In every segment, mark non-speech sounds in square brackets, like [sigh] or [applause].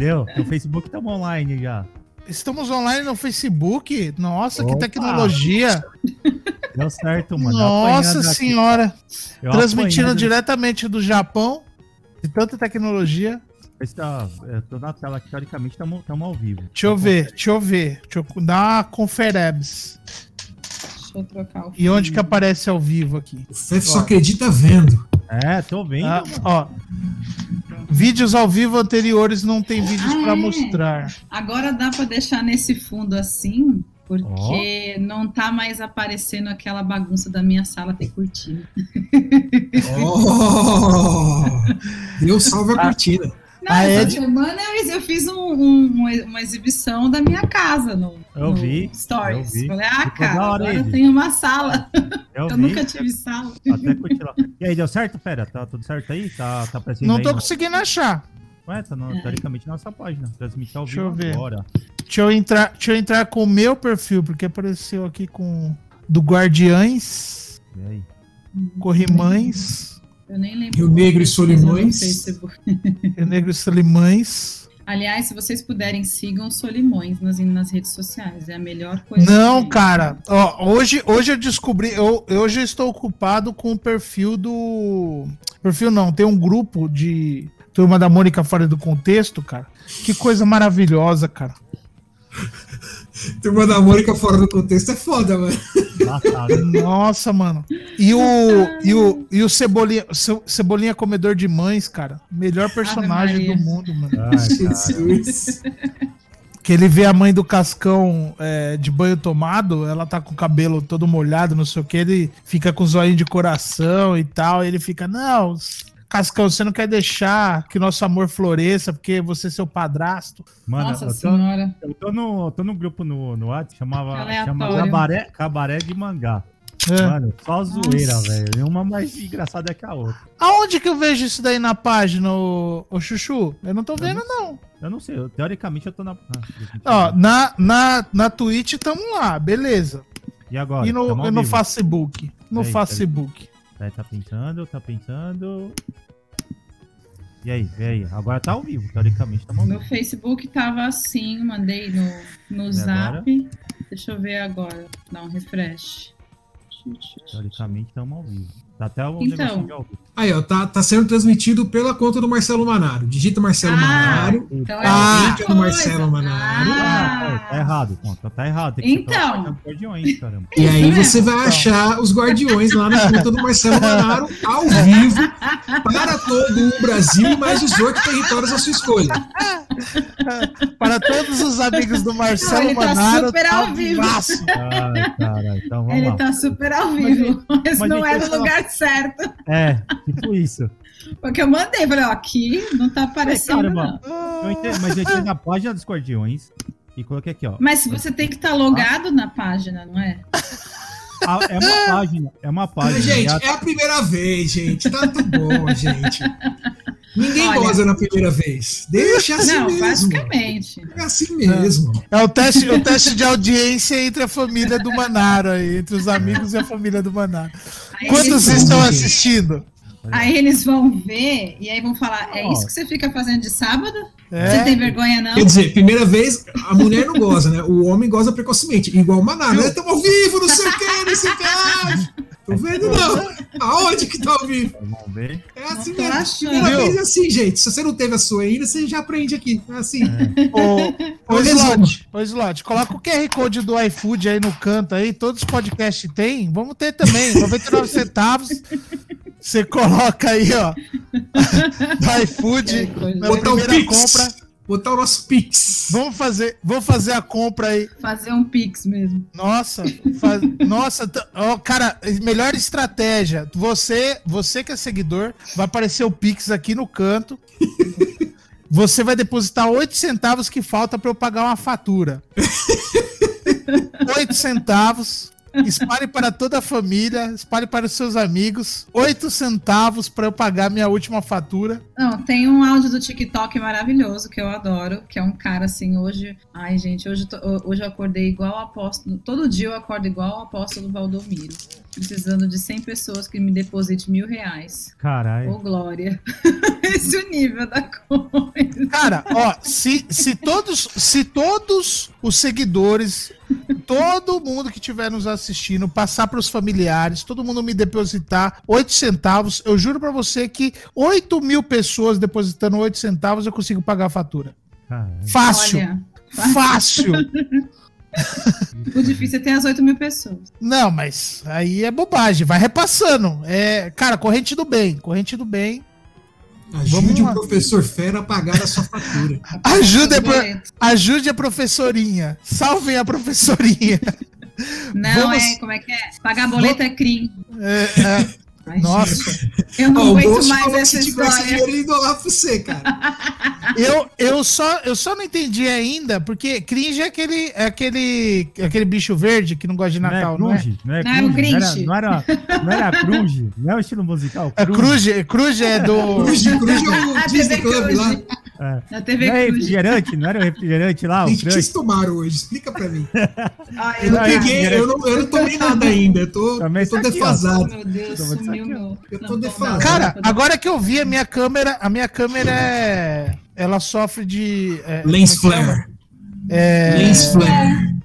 Deu, no Facebook estamos online já. Estamos online no Facebook? Nossa, que Opa! tecnologia! Deu certo, mano. Nossa senhora! Transmitindo apanhando. diretamente do Japão, de tanta tecnologia. Esse tá- Eu tô na tela aqui, teoricamente estamos ao vivo. Deixa eu ver, deixa eu ver. Deixa eu dar uma conferebs. Deixa eu trocar o E onde que aparece ao vivo aqui? O Fef só acredita vendo. É, tô vendo. Ah, ó. Vídeos ao vivo anteriores não tem vídeos Ah, pra é? mostrar. Agora dá pra deixar nesse fundo assim, porque não tá mais aparecendo aquela bagunça da minha sala ter cortina. Oh! [laughs] Deus salve a cortina. Não, essa semana eu, eu fiz um- um- uma, exibição da minha casa no, Eu no vi, Stories. eu vi. Falei, ah, Ficou cara, agora eu tenho uma sala. [laughs] Eu, Eu nunca tive sala. Até. E aí, deu certo, Pera? Tá tudo certo aí? Tá, tá aparecendo Não aí tô conseguindo achar. Ué, tá no, teoricamente na nossa página. Transmitir ao Deixa vivo eu ver. agora. Deixa eu entrar, deixa eu entrar com o meu perfil, porque apareceu aqui com do Guardiães, E aí? Corrimães, Eu nem lembro. Rio [laughs] Negro e Solimões. Facebook. Rio Negro e Solimães. Aliás, se vocês puderem, sigam o Solimões nas, nas redes sociais. É a melhor coisa. Não, cara. Ó, hoje, hoje eu descobri. Eu, eu hoje estou ocupado com o perfil do. Perfil não, tem um grupo de Turma da Mônica Fora do Contexto, cara. Que coisa maravilhosa, cara. [laughs] Turma da Mônica fora do contexto é foda, mano. Nossa, mano. E o, e o, e o Cebolinha, Ce- Cebolinha Comedor de Mães, cara. Melhor personagem do mundo, mano. Ai. Jesus. Que ele vê a mãe do Cascão é, de banho tomado, ela tá com o cabelo todo molhado, não sei o que, ele fica com o zóio de coração e tal, e ele fica, não, Cascão, você não quer deixar que nosso amor floresça, porque você é seu padrasto. Mano, Nossa eu tô, senhora. eu tô no, eu tô no grupo no, no WhatsApp, chamava, Aleatório. chama Cabaré, Cabaré de Mangá. É. Mano, só zoeira, velho. Uma mais engraçada que a outra. Aonde que eu vejo isso daí na página, ô, ô Chuchu? Eu não tô vendo, não. Eu não sei, eu- teoricamente eu tô na. Ó, Ah, na, na, na Twitch tamo lá, beleza. e agora? E no, e no. Facebook. No Facebook. Peraí, tá pensando, tá pensando. E aí, e aí? Agora tá ao vivo, teoricamente tá ao Meu vivo. Facebook tava assim, mandei no, no E zap. Deixa eu ver agora. Dá um refresh. Teoricamente estamos ao vivo. Tá até o Então. Aí, ó, tá, tá sendo transmitido pela conta do Marcelo Manaro. Digita Marcelo Manaro. então é Ah, do Marcelo. Manaro. Ah, Ah, tá errado, ponto. Tá errado. Tem que Então. Guardiões, caramba. E aí você vai achar os guardiões lá na conta do Marcelo Manaro ao vivo para todo o Brasil e mais 18 territórios à sua escolha. Para todos os amigos do Marcelo Não, ele tá Manaro, super tá ao vivo. Ai, caralho. Então vamos Ele lá. tá super ao vivo, mas, mas não é no essa- lugar certo. É, tipo isso. Porque eu mandei, falei, ó, aqui não tá aparecendo, não. Eu mas eu entrei na página dos Guardiões e coloquei aqui, ó. Mas você tem que estar logado na página, não é? É uma página, é uma página. Gente, e a- é a primeira vez, gente. Tá tudo bom, [laughs] gente. Ninguém Olha- goza na primeira vez. Deixa assim não, mesmo. basicamente. É assim mesmo. É o teste, o teste de audiência entre a família do Manaro, aí, entre os amigos e a família do Manaro. Quantos estão gente. assistindo? Aí eles vão ver e aí vão falar, é isso que você fica fazendo de sábado? Você É, tem vergonha, não? Quer dizer, primeira vez, a mulher não goza, né? O homem goza precocemente. Igual o Maná, né? Estamos ao vivo, não sei o que, não sei o que. [laughs] Tô vendo, não. Aonde que tá ao vivo? Vamos ver. É assim mesmo. Primeira Viu? vez é assim, gente. Se você não teve a sua ainda, você já aprende aqui. É assim. resumo. Slot, Slot, coloca o QR Code do iFood aí no canto aí, todos os podcasts têm, vamos ter também, 99 centavos. Você coloca aí, ó, [laughs] do iFood, na primeira compra. Botar o nosso Pix. Vamos fazer, vamos fazer a compra aí. Fazer um pix mesmo. Nossa, faz- nossa, ó, cara, melhor estratégia. Você, você que é seguidor, vai aparecer o Pix aqui no canto. Você vai depositar 8 centavos que falta para eu pagar uma fatura. 8 centavos. Espalhe para toda a família, espalhe para os seus amigos. Oito centavos para eu pagar minha última fatura. Não, tem um áudio do TikTok maravilhoso que eu adoro, que é um cara assim, hoje. Ai, gente, hoje, hoje eu acordei igual o apóstolo. Todo dia eu acordo igual o apóstolo Valdomiro. Precisando de 100 pessoas que me depositem mil reais. Caralho. Ô, Glória. [laughs] Esse é o nível da coisa. Cara, ó, se, se, todos, se todos os seguidores, todo mundo que estiver nos assistindo, passar para os familiares, todo mundo me depositar 8 centavos, eu juro para você que 8 mil pessoas depositando 8 centavos eu consigo pagar a fatura. Caralho. Fácil. Olha, Fácil. [laughs] o difícil é ter as 8 mil pessoas. Não, mas aí é bobagem, vai repassando. É, cara, corrente do bem, corrente do bem. Ajude o professor Fera a pagar a sua fatura. [laughs] Ajude a, pro... ajude a professorinha. Salvem a professorinha. Não, Vamos... é, como é que é? Pagar boleto é crime. É, é, Ai, Nossa. Eu não oh, aguento mais essa se história. dinheiro, ele lá pra você, cara. [laughs] eu, eu, só, eu só não entendi ainda, porque cringe é aquele, é aquele, aquele bicho verde que não gosta de Natal, não é? Não é? Não é, não é o Grinch. Não era, não era, Crunge, não é o estilo musical. É Crunge, Crunge é do... Crunge, Crunge é o [laughs] Disney Club lá. É. Na TV não é refrigerante? Não era o refrigerante lá? O que vocês tomaram hoje? Explica pra mim. [laughs] Ah, eu, não peguei, eu, não, eu não tomei nada ainda. Eu tô, eu tô defasado. Meu Deus, sumiu meu. Eu tô defasado. Cara, agora que eu vi a minha câmera, a minha câmera é. Ela sofre de. É, Lens é flare. É... Lens flare.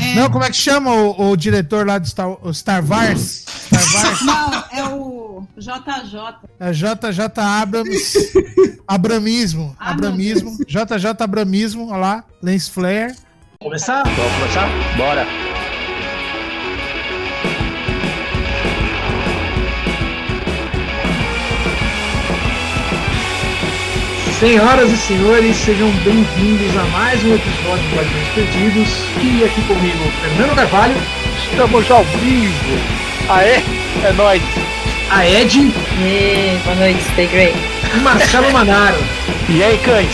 É. Não, como é que chama o, o diretor lá do Star, o Star Wars? Star Wars? Não, é o JJ. É JJ Abrams. [laughs] Abramismo. Ah, Abramismo. JJ Abramismo, olha lá. Lens Flare. Começar? Vamos começar? Bora. Senhoras e senhores, sejam bem-vindos a mais um episódio do Guardiões Perdidos. E aqui comigo, Fernando Carvalho. Estamos ao vivo. Aê, é nóis. A Ed. E, boa noite, stay great. E Marcelo Manaro. E aí, cães?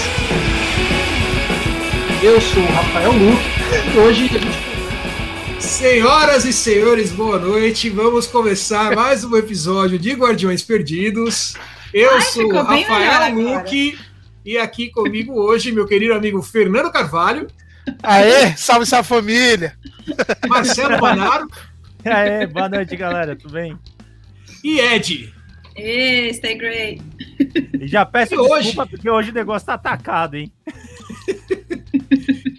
Eu sou o Rafael Luque. E hoje a gente Senhoras e senhores, boa noite. Vamos começar mais um episódio de Guardiões Perdidos. Eu Ai, sou o Rafael Luque e aqui comigo hoje, meu querido amigo Fernando Carvalho. Aê, salve essa família! Marcelo Manaro. Aê, boa noite, galera, tudo bem? E Ed. E stay great. E já peço e desculpa hoje... porque hoje o negócio tá atacado, hein?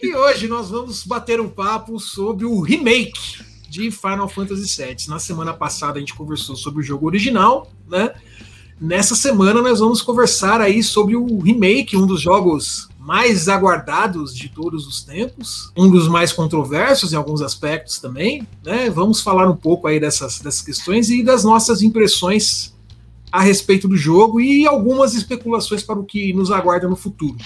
e hoje nós vamos bater um papo sobre o remake de Final Fantasy VII. Na semana passada a gente conversou sobre o jogo original, né? Nessa semana nós vamos conversar aí sobre o remake, um dos jogos mais aguardados de todos os tempos, um dos mais controversos em alguns aspectos também, né? Vamos falar um pouco aí dessas, dessas questões e das nossas impressões a respeito do jogo e algumas especulações para o que nos aguarda no futuro.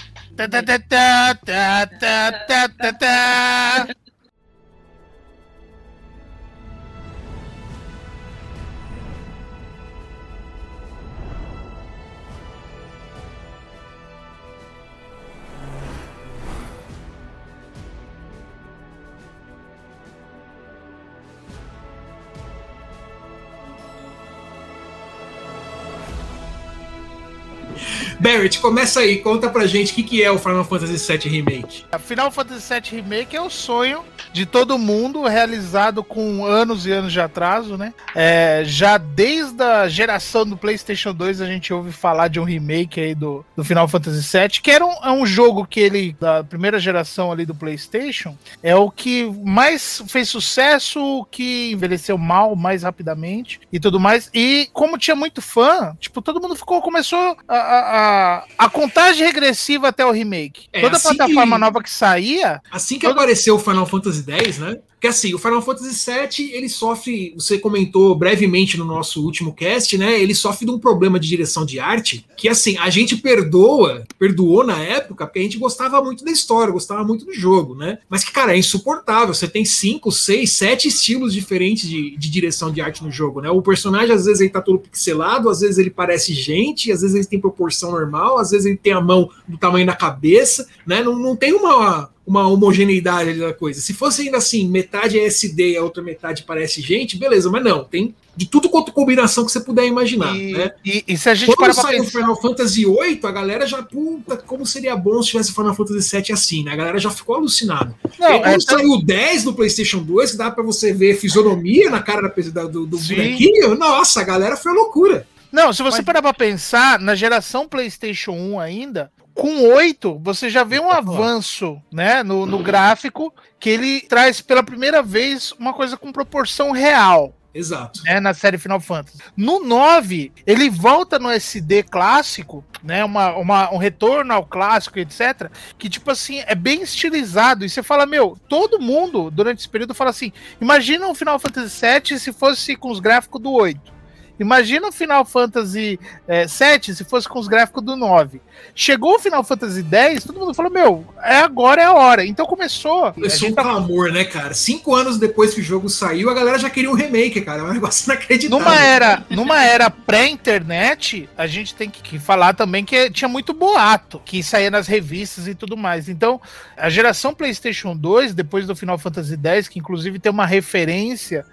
Barrett, começa aí, conta pra gente o que, que é o Final Fantasy VII Remake. A Final Fantasy VII Remake é o sonho de todo mundo, realizado com anos e anos de atraso, né? É, já desde a geração do PlayStation 2 a gente ouve falar de um remake aí do, do Final Fantasy VII, que era um, é um jogo que ele, da primeira geração ali do PlayStation, é o que mais fez sucesso, que envelheceu mal mais rapidamente e tudo mais. E como tinha muito fã, tipo, todo mundo ficou, começou a, a a, contagem regressiva até o remake. É, Toda assim plataforma que, nova que saía. Assim que apareceu o Final Fantasy X, né? Porque assim, o Final Fantasy VII, ele sofre, você comentou brevemente no nosso último cast, né? Ele sofre de um problema de direção de arte, que assim, a gente perdoa, perdoou na época, porque a gente gostava muito da história, gostava muito do jogo, né? Mas que, cara, é insuportável. Você tem cinco, seis, sete estilos diferentes de, de direção de arte no jogo, né? O personagem, às vezes, ele tá todo pixelado, às vezes ele parece gente, às vezes ele tem proporção normal, às vezes ele tem a mão do tamanho da cabeça, né? Não, não tem uma uma homogeneidade ali da coisa. Se fosse ainda assim, metade é SD e a outra metade parece gente, beleza, mas não, tem de tudo quanto combinação que você puder imaginar. E, né? e, e se a gente Quando saiu o pensar... Final Fantasy VIII, a galera já, puta, como seria bom se tivesse Final Fantasy VII assim, né? A galera já ficou alucinada. Não, aí, quando é, saiu o 10 no PlayStation 2, que dá pra você ver fisionomia na cara da- do, do Sim. bonequinho, nossa, a galera foi loucura. Não, se você Mas- parar pra pensar, na geração PlayStation 1 ainda, com 8, você já vê um avanço né, no, no gráfico que ele traz pela primeira vez uma coisa com proporção real. Exato. né, na série Final Fantasy. No 9, ele volta no SD clássico, né, uma, uma- um retorno ao clássico, etc, que tipo assim, é bem estilizado, e você fala, meu, todo mundo durante esse período fala assim, imagina um Final Fantasy VII se fosse com os gráficos do 8. Imagina o Final Fantasy eh, 7 se fosse com os gráficos do 9. Chegou o Final Fantasy 10, todo mundo falou: Meu, é agora é a hora. Então começou. Começou gente um tá clamor, né, cara? Cinco anos depois que o jogo saiu, a galera já queria um remake, cara. É um negócio [laughs] inacreditável. Numa era, numa era pré-internet, a gente tem que, que falar também que tinha muito boato que saía nas revistas e tudo mais. Então, a geração PlayStation 2, depois do Final Fantasy X, que inclusive tem uma referência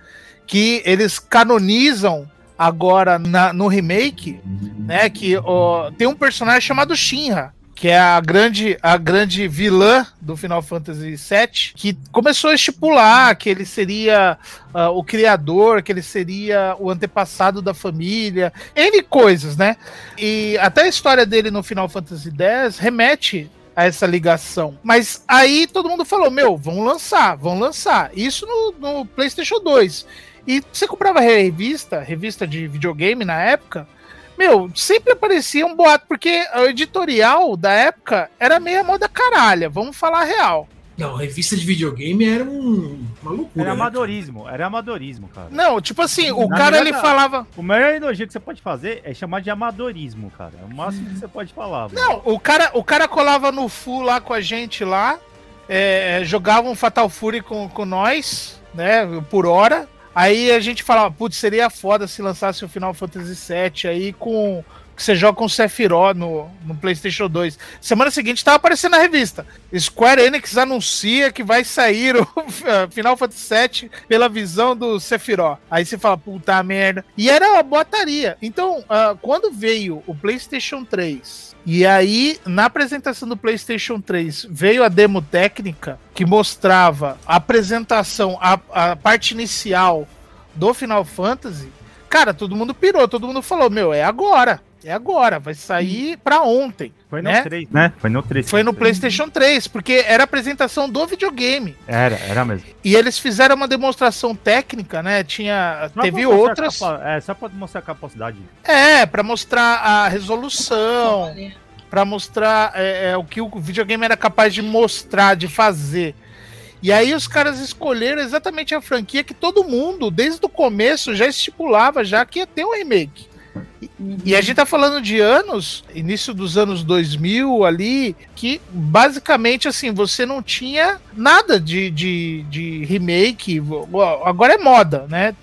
que eles canonizam agora na- no remake, né? Que ó, tem um personagem chamado Shinra. Que é a grande, a grande vilã do Final Fantasy VII, que começou a estipular que ele seria ah, o criador, que ele seria o antepassado da família, N coisas, né? E até a história dele no Final Fantasy X remete a essa ligação. Mas aí todo mundo falou: meu, vão lançar, vão lançar. Isso no, no PlayStation 2. E você comprava revista, revista de videogame na época. Meu, sempre aparecia um boato, porque o editorial da época era meia moda caralha, vamos falar a real. Não, revista de videogame era um, uma loucura. Era né, amadorismo, era amadorismo, cara. Não, tipo assim, o Na cara ele falava. O maior elogio que você pode fazer é chamar de amadorismo, cara. É o máximo que você pode falar. mano. Não, o cara, o cara colava no full lá com a gente lá, é, jogava um Fatal Fury com, com nós, né, por hora. Aí a gente falava, putz, seria foda se lançasse o Final Fantasy VII aí com. Que você joga com o Sephiroth no, no PlayStation 2. Semana seguinte tava aparecendo na revista. Square Enix anuncia que vai sair o [laughs] Final Fantasy VII pela visão do Sephiroth. Aí você fala, puta merda. E era uma boataria. Então, ah, quando veio o PlayStation 3 e aí, na apresentação do PlayStation 3, veio a demo técnica que mostrava a apresentação, a, a parte inicial do Final Fantasy. Cara, todo mundo pirou, todo mundo falou: Meu, é agora, é agora, vai sair pra ontem. Foi no né? 3, né? Foi no 3. Foi no PlayStation 3, porque era a apresentação do videogame. Era, era mesmo. E eles fizeram uma demonstração técnica, né? Tinha, Só teve outras. capa- É, só pra mostrar a capacidade. É, pra mostrar a resolução. Pra mostrar é, é, o que o videogame era capaz de mostrar, de fazer. E aí os caras escolheram exatamente a franquia que todo mundo, desde o começo, já estipulava já que ia ter um remake. E- a gente tá falando de anos, início dos anos 2000 ali, que basicamente assim, você não tinha nada de, de, de remake, agora é moda, né?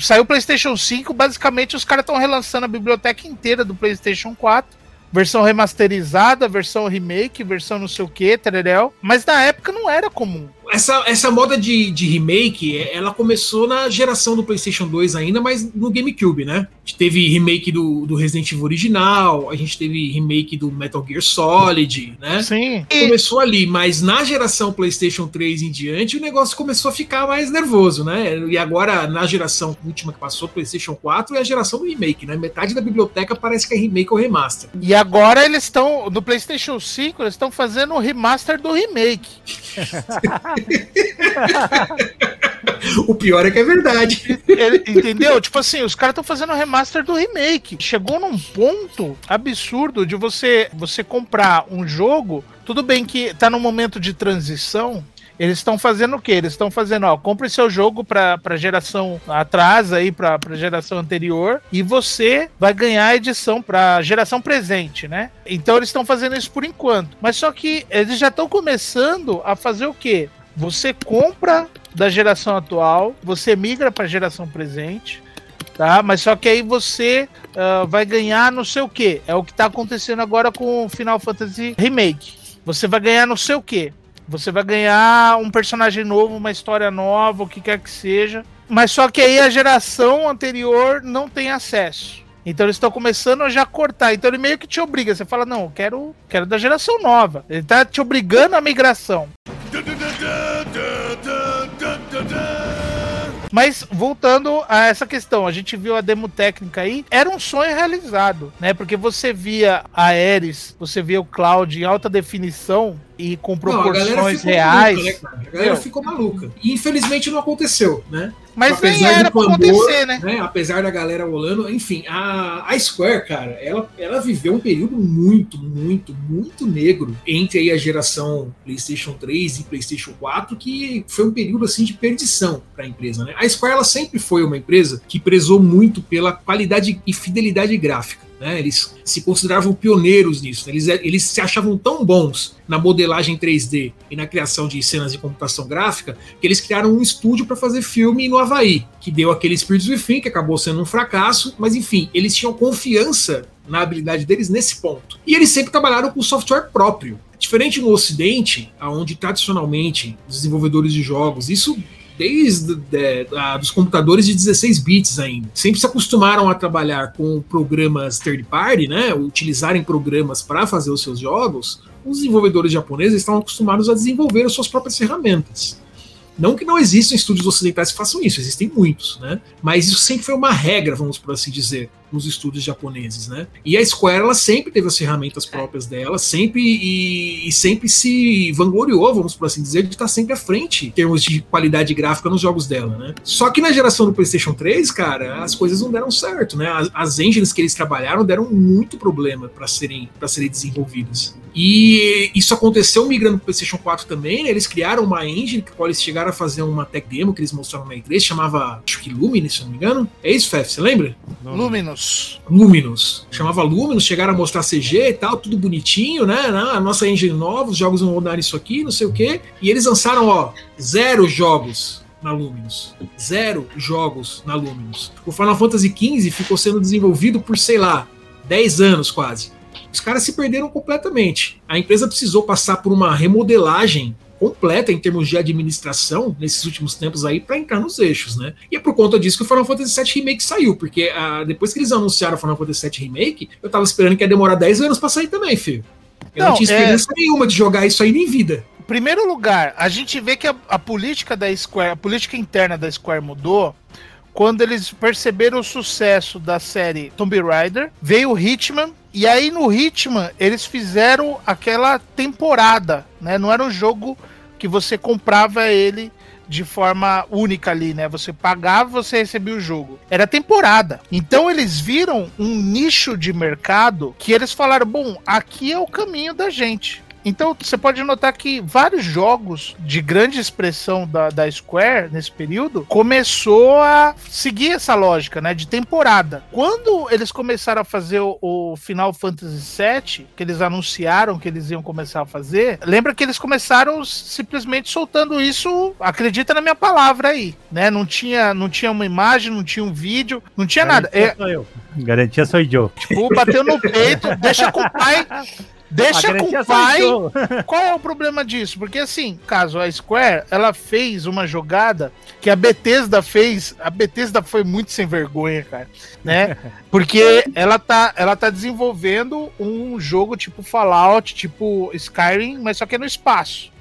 Saiu o PlayStation 5, basicamente os caras estão relançando a biblioteca inteira do PlayStation 4 versão remasterizada, versão remake, versão não sei o que, tereréu. Mas na época não era comum. Essa, essa moda de, de remake, é- ela começou na geração do PlayStation 2 ainda, mas no GameCube, né? A gente teve remake do, do Resident Evil original, a gente teve remake do Metal Gear Solid, né? Sim. Começou ali, mas na geração PlayStation 3 em diante, o negócio começou a ficar mais nervoso, né? E agora, na geração última que passou, PlayStation 4, é a geração do remake, né? Metade da biblioteca parece que é remake ou remaster. e agora eles estão, no PlayStation 5, eles estão fazendo o remaster do remake. [laughs] [laughs] O pior é que é verdade. Ele- entendeu? Tipo assim, os caras estão fazendo o remaster do remake. Chegou num ponto absurdo de você, você comprar um jogo. Tudo bem que tá num momento de transição. Eles estão fazendo o quê? Eles estão fazendo, ó, compre seu jogo pra, pra geração atrás aí, pra, pra geração anterior, e você vai ganhar a edição pra geração presente, né? Então eles estão fazendo isso por enquanto. Mas só que eles já estão começando a fazer o quê? Você compra da geração atual, você migra para a geração presente, tá? Mas só que aí você ah, vai ganhar não sei o que. É o que tá acontecendo agora com o Final Fantasy Remake. Você vai ganhar não sei o que. Você vai ganhar um personagem novo, uma história nova, o que quer que seja. Mas só que aí a geração anterior não tem acesso. Então eles estão começando a já cortar. Então ele meio que te obriga. Você fala, não, eu quero, quero da geração nova. Ele tá te obrigando à migração. Mas voltando a essa questão, a gente viu a demo técnica aí, era um sonho realizado, né? Porque você via a Ares, você via o Cloud em alta definição e com proporções não, reais. Maluca, né? A galera Meu. ficou maluca. E infelizmente não aconteceu, né? Mas nem Apesar era do pra acontecer, né? Apesar da galera rolando, enfim, a, a Square, cara, ela, ela viveu um período muito, muito, muito negro entre aí a geração PlayStation 3 e PlayStation 4, que foi um período assim de perdição para a empresa, né? A Square ela sempre foi uma empresa que prezou muito pela qualidade e fidelidade gráfica. Né, eles se consideravam pioneiros nisso. né? Eles, eles se achavam tão bons na modelagem 3D e na criação de cenas de computação gráfica que eles criaram um estúdio para fazer filme no Havaí, que deu aquele Spirits Within, que acabou sendo um fracasso, mas enfim, eles tinham confiança na habilidade deles nesse ponto. E eles sempre trabalharam com software próprio. Diferente no Ocidente, onde tradicionalmente os desenvolvedores de jogos, isso desde de, a, dos computadores de 16 bits ainda. Sempre se acostumaram a trabalhar com programas third party, né? Utilizarem programas para fazer os seus jogos. Os desenvolvedores japoneses estão acostumados a desenvolver as suas próprias ferramentas. Não que não existam estúdios ocidentais que façam isso, existem muitos, né? Mas isso sempre foi uma regra, vamos por assim dizer, nos estúdios japoneses, né? E a Square ela sempre teve as ferramentas próprias dela, sempre e, e sempre se vangloriou, vamos por assim dizer, de estar sempre à frente em termos de qualidade gráfica nos jogos dela, né? Só que na geração do PlayStation 3, cara, as coisas não deram certo, né? As, as engines que eles trabalharam deram muito problema para serem para serem desenvolvidas. E isso aconteceu migrando pro PlayStation 4 também, né? Eles criaram uma engine que eles chegaram a fazer uma tech demo que eles mostraram na E3, chamava, acho que Luminous, se não me engano. É isso, Fef, você lembra? Luminous. Luminous. Chamava Luminous, chegaram a mostrar CG e tal, tudo bonitinho, né? A nossa engine nova, os jogos vão rodar isso aqui, não sei o quê. E eles lançaram, ó, zero jogos na Luminous. Zero jogos na Luminous. O Final Fantasy XV ficou sendo desenvolvido por, sei lá, 10 anos quase. Os caras se perderam completamente. A empresa precisou passar por uma remodelagem completa em termos de administração nesses últimos tempos aí para entrar nos eixos, né? E é por conta disso que o Final Fantasy VII Remake saiu, porque ah, depois que eles anunciaram o Final Fantasy VII Remake, eu tava esperando que ia demorar 10 anos para sair também, filho. Eu não, Não, tinha é- experiência nenhuma de jogar isso aí nem vida. Em primeiro lugar, a gente vê que a, a política da Square, a política interna da Square mudou quando eles perceberam o sucesso da série Tomb Raider, veio o Hitman, e aí no Hitman eles fizeram aquela temporada, né? Não era um jogo que você comprava ele de forma única ali, né? Você pagava, você recebia o jogo. Era temporada. Então eles viram um nicho de mercado que eles falaram: bom, aqui é o caminho da gente. Então você pode notar que vários jogos de grande expressão da, da Square nesse período começou a seguir essa lógica, né? De temporada. Quando eles começaram a fazer o, o Final Fantasy VII, que eles anunciaram que eles iam começar a fazer, lembra que eles começaram simplesmente soltando isso, acredita na minha palavra aí, né? Não tinha, não tinha uma imagem, não tinha um vídeo, não tinha nada. Garantia É, sou eu. Garantia sou eu. tipo, bateu no peito, [laughs] deixa com o pai. Deixa com o pai. [laughs] Qual é o problema disso? Porque assim, caso a Square, ela fez uma jogada que a Bethesda fez, a Bethesda foi muito sem vergonha, cara, né? [laughs] Porque ela tá, ela tá desenvolvendo um jogo tipo Fallout, tipo Skyrim, mas só que é no espaço.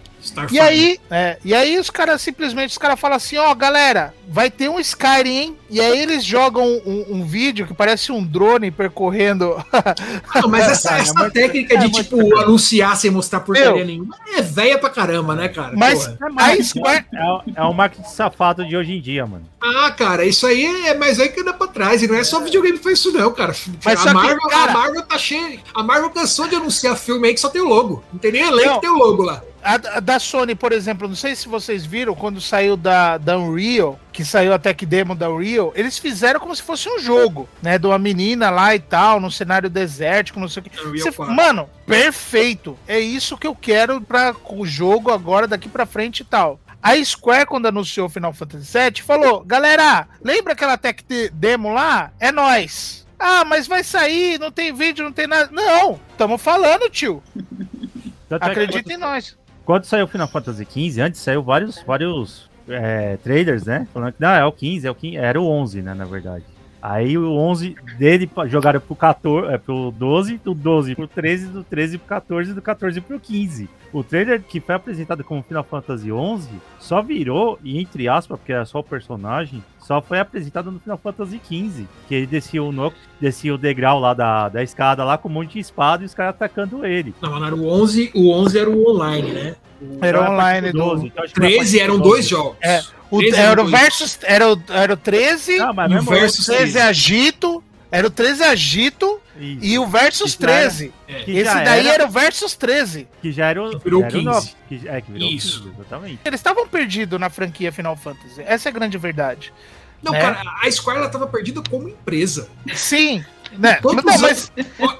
E aí, é, e aí os caras simplesmente os caras falam assim, ó, galera, vai ter um Skyrim, hein? E aí eles jogam um, um vídeo que parece um drone percorrendo. [laughs] Não, mas essa, [laughs] É essa muito- técnica é de, muito- tipo, anunciar sem mostrar porcaria nenhuma é velha pra caramba, né, cara? Mas a Square, É, o- é o marketing safado de hoje em dia, mano. Ah, cara, isso aí é mais aí que anda pra trás. E não é só videogame que faz isso, não, cara. Mas só a, que, Marvel, cara- a Marvel tá cheia. A Marvel cansou de anunciar filme aí que só tem o logo. Não tem nem elenco que tem o logo lá. A, a da Sony, por exemplo, não sei se vocês viram quando saiu da, da Unreal, que saiu a tech demo da Unreal, eles fizeram como se fosse um jogo, né? De uma menina lá e tal, num cenário desértico, não sei o que. Você- 4. mano, perfeito. É isso que eu quero para o jogo agora, daqui pra frente e tal. A Square, quando anunciou o Final Fantasy VII, falou: galera, lembra aquela tech de- demo lá? É nós. Ah, mas vai sair, não tem vídeo, não tem nada. Não, estamos falando, tio. [laughs] Acredita em nós. Quando saiu o Final Fantasy XV, antes saiu vários, vários é, trailers, né? Falando que não, é o 15, é o 15, era o 11, né, na verdade. Aí o 11 dele jogaram pro 14, é, pro 12, do 12 pro 13, do 13 pro 14, do 14 pro 15. O trailer que foi apresentado como Final Fantasy 11 só virou, e entre aspas, porque era só o personagem, só foi apresentado no Final Fantasy 15, que ele descia o, no, descia o degrau lá da, da escada lá com um monte de espada e os caras atacando ele. Não, mas era o 11, o 11 era o online, né? Era Então, online do do- 12, então acho que foi a 13 partir eram do dois 12. jogos. É. O, 13 era o versus. Era o, era o 13, Não, mas E o mesmo versus- 13 agito. Era o 13 agito isso, e o versus Que já era- 13. É. que Esse daí era- era o versus 13. que já era o, Que virou já era o 15. nove, que, é, que virou Isso. 15, exatamente. Eles estavam perdidos na franquia Final Fantasy. Essa é a grande verdade. Não, né? cara, a Square ela tava perdida como empresa. Sim. Né? Quantos Não, mas,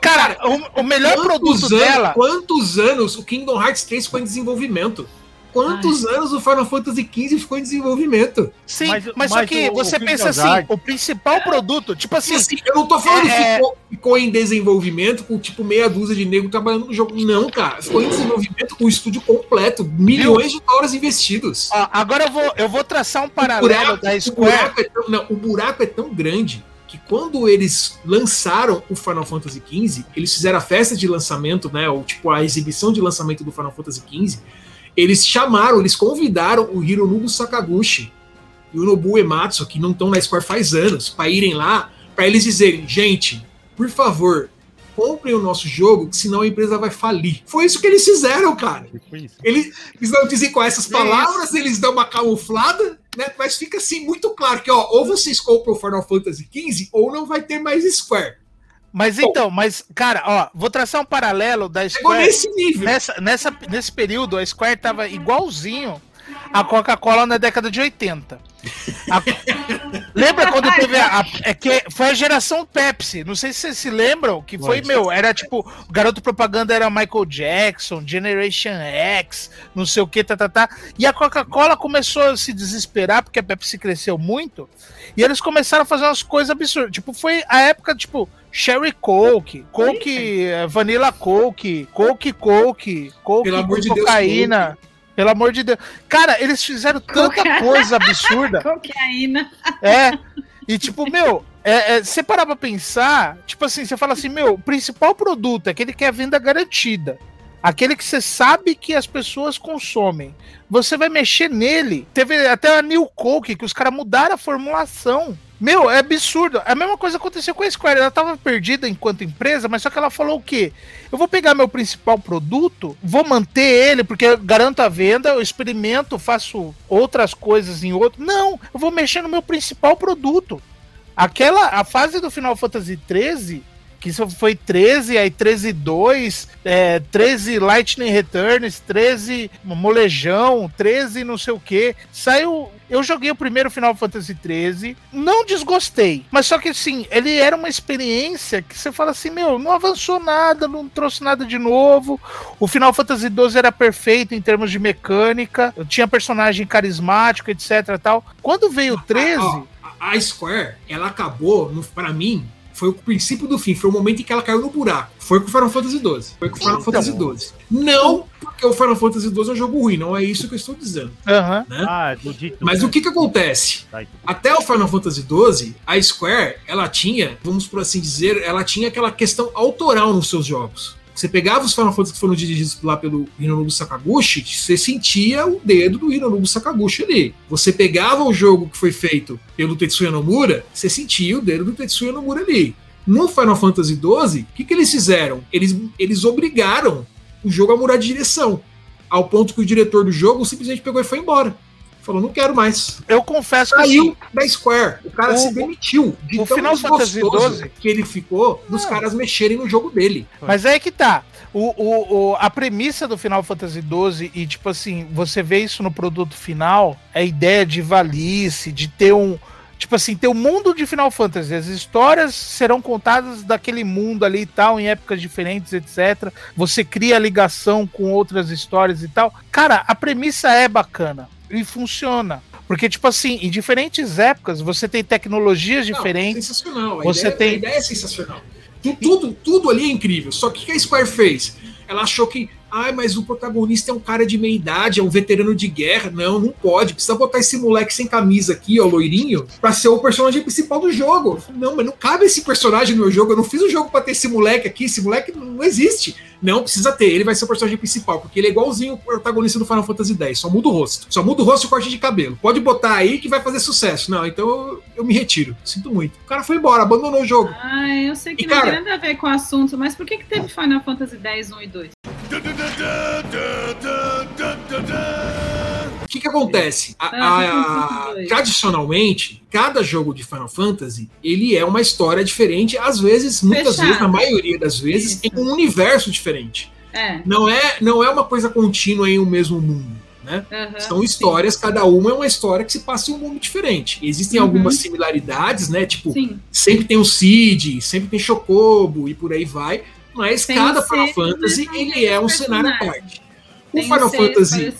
cara, o, o melhor produto anos, dela. Quantos anos o Kingdom Hearts 3 ficou em desenvolvimento? Quantos anos o Final Fantasy XV ficou em desenvolvimento? Sim, Mas- mas, só mas que o- você o pensa assim: Hearts- o principal produto, tipo assim, Assim, eu não tô falando É, que é. ficou, ficou em desenvolvimento com tipo meia dúzia de nego trabalhando no jogo. Não, cara. Ficou em desenvolvimento com o estúdio completo. Milhões de dólares investidos. ó, agora eu vou, eu vou traçar um O paralelo buraco, da o Square. buraco é tão, não, o buraco é tão grande que quando eles lançaram o Final Fantasy XV, eles fizeram a festa de lançamento, né? Ou tipo a exibição de lançamento do Final Fantasy XV. Eles chamaram, eles convidaram o Hironobu Sakaguchi e o Nobu Ematsu, que não estão na Square faz anos, para irem lá, para eles dizerem: gente, por favor, comprem o nosso jogo, senão a empresa vai falir. Foi isso que eles fizeram, cara. Isso. Eles, eles não dizem com essas palavras, eles dão uma camuflada, né? Mas fica assim muito claro que, ó, ou vocês compram o Final Fantasy XV, ou não vai ter mais Square. Mas então, mas, cara, ó, vou traçar um paralelo da Square. nesse nível. Nessa, nessa, nesse período, a Square tava igualzinho a Coca-Cola na década de 80. A- [laughs] Lembra quando teve a, a- é que foi a geração Pepsi? Não sei se vocês se lembram que foi, meu, era tipo, o garoto propaganda era Michael Jackson, Generation X, não sei o que, tá, tá, tá. E a Coca-Cola começou a se desesperar porque a Pepsi cresceu muito. E eles começaram a fazer umas coisas absurdas. Tipo, foi a época, tipo, Sherry Coke, Coke, eh, Vanilla Coke, Coke Coke, Coke Pelo com de Deus, cocaína. Pelo amor de Deus. Cara, eles fizeram tanta Coca- coisa absurda. [laughs] Cocaína. É. E tipo, meu, é, é, você parar pra pensar, tipo assim, você fala assim, meu, o principal produto é aquele que é venda garantida. Aquele que você sabe que as pessoas consomem. Você vai mexer nele. Teve até a New Coke, que os caras mudaram a formulação. Meu, é absurdo. A mesma coisa aconteceu com a Square. Ela tava perdida enquanto empresa, mas só que ela falou o quê? Eu vou pegar meu principal produto, vou manter ele, porque eu garanto a venda, eu experimento, faço outras coisas em outro. Não, eu vou mexer no meu principal produto. Aquela, a fase do Final Fantasy 13, que isso foi 13, aí 13 2, é, 13 Lightning Returns, 13 Molejão, 13 não sei o que. Saiu. Eu joguei o primeiro Final Fantasy 13, não desgostei, mas só que assim, ele era uma experiência que você fala assim, meu, não avançou nada, não trouxe nada de novo. O Final Fantasy 12 era perfeito em termos de mecânica, tinha personagem carismático, etc tal. Quando veio o 13, Ó, a, a Square, ela acabou, pra mim, foi o princípio do fim. Foi o momento em que ela caiu no buraco. Foi com o Final Fantasy XII. Foi com o Final Então. Fantasy XII. Não porque o Final Fantasy XII é um jogo ruim. Não é isso que eu estou dizendo. aham, Né? Ah, do dito. Mas o que que acontece? Tá. Até o Final Fantasy XII, a Square, ela tinha, vamos por assim dizer, ela tinha aquela questão autoral nos seus jogos. Você pegava os Final Fantasy que foram dirigidos lá pelo Hironobu Sakaguchi, você sentia o dedo do Hironobu Sakaguchi ali. Você pegava o jogo que foi feito pelo Tetsuya Nomura, você sentia o dedo do Tetsuya Nomura ali. No Final Fantasy XII, o que, que eles fizeram? Eles, eles obrigaram o jogo a mudar de direção. Ao ponto que o diretor do jogo simplesmente pegou e foi embora. Falou, não quero mais eu confesso que assim, saiu da Square. O cara O- se demitiu de o tão Final Fantasy desgostoso 12 que ele ficou dos Não. caras mexerem no jogo dele. Mas é que tá. O, o, o- a premissa do Final Fantasy XII, e tipo assim, você vê isso no produto final, é a ideia de valice, de ter um. Tipo assim, ter o mundo de Final Fantasy. As histórias serão contadas daquele mundo ali e tal, em épocas diferentes, etc. Você cria ligação com outras histórias e tal. Cara, a premissa é bacana e funciona. Porque, tipo assim, em diferentes épocas você tem tecnologias Não, diferentes. sensacional. A, Você ideia, tem- a ideia é sensacional. Tu- Tudo, tudo ali é incrível. Só que o que a Square fez? Ela achou que Ai, mas o protagonista é um cara de meia idade, é um veterano de guerra. Não, não pode. Precisa botar esse moleque sem camisa aqui, ó, loirinho, pra ser o personagem principal do jogo. Não, mas não cabe esse personagem no meu jogo. Eu não fiz o jogo pra ter esse moleque aqui. Esse moleque não existe. Não, precisa ter. Ele vai ser o personagem principal, porque ele é igualzinho o protagonista do Final Fantasy X. Só muda o rosto. Só muda o rosto e o corte de cabelo. Pode botar aí que vai fazer sucesso. Não, então eu, eu me retiro. Sinto muito. O cara foi embora, abandonou o jogo. Ah, eu sei que E, não cara- tem nada a ver com o assunto, mas por que, que teve Final Fantasy X 1 e 2? O que que acontece? A- Ah, a- Fantasy tradicionalmente, cada jogo de Final Fantasy, ele é uma história diferente, às vezes, muitas Fechado. vezes, na maioria das vezes, Isso. em um universo diferente. É. Não é, não é uma coisa contínua em um mesmo mundo, né? aham, São sim. histórias, cada uma é uma história que se passa em um mundo diferente. Existem Uhum. algumas similaridades, né? Tipo, Sim. sempre tem o Cid, sempre tem Chocobo e por aí vai, mas Tem cada Final Fantasy ele é um cenário à parte. O Tem Final Fantasy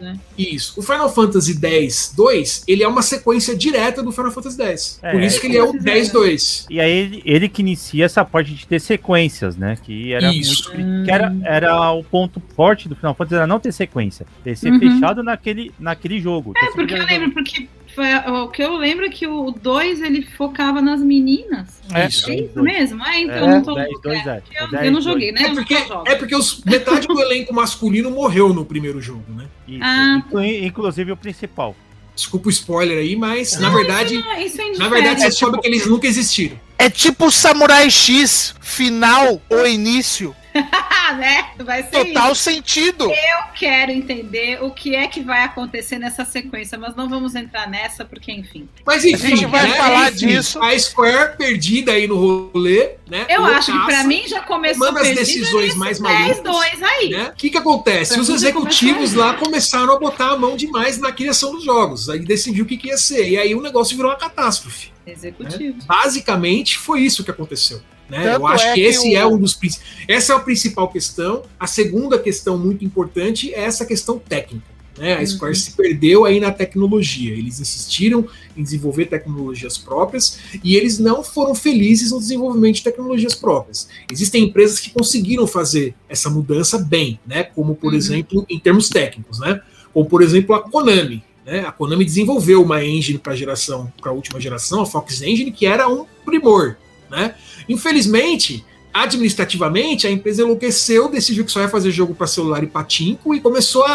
né? isso. O Final Fantasy X 2, ele é uma sequência direta do Final Fantasy X. É, Por isso que ele é o 10 2. E aí ele, ele que inicia essa parte de ter sequências, né? Que era Isso. muito. Que era, era o ponto forte do Final Fantasy, era não ter sequência. Ele ser Uhum. fechado naquele, naquele jogo. É, porque eu lembro, porque foi, o que eu lembro é que o 2 ele focava nas meninas. É. Isso. É isso mesmo? Ah, então É, eu não tô 10, louca, 2, é. é. Eu, O 10, eu não joguei, né? É não porque, é porque os, metade do elenco masculino morreu no primeiro jogo, né? Isso, Ah. inclu- inclusive o principal. Desculpa o spoiler aí, mas na Não, verdade, Isso, não, isso é na verdade você indiferente. descobre que eles nunca existiram. É tipo Samurai X, final ou início. [laughs] Né? Vai ser Total isso. sentido. Eu quero entender o que é que vai acontecer nessa sequência, mas não vamos entrar nessa, porque, enfim. Mas enfim, A gente vai né? falar Enfim, disso. A Square perdida aí no rolê, né? Eu acho que pra mim já começou Tomando as perdida decisões mais 10, malucas. 2 aí. né? O que, que acontece? Pra Os executivos lá começaram a botar a mão demais na criação dos jogos. Aí decidiu o que, que ia ser. E aí o negócio virou uma catástrofe. Executivo. Basicamente foi isso que aconteceu. Né? Tanto Eu acho é que, que esse o- é um dos essa é a principal questão. A segunda questão muito importante é essa questão técnica. Né? A Square Uhum. se perdeu aí na tecnologia. Eles insistiram em desenvolver tecnologias próprias e eles não foram felizes no desenvolvimento de tecnologias próprias. Existem empresas que conseguiram fazer essa mudança bem, né? Como por Uhum. exemplo em termos técnicos, né? Como por exemplo a Konami. Né? A Konami desenvolveu uma engine para geração, para a última geração, a Fox Engine, que era um primor. Né? Infelizmente, administrativamente, a empresa enlouqueceu, decidiu que só ia fazer jogo para celular e patinco e começou a,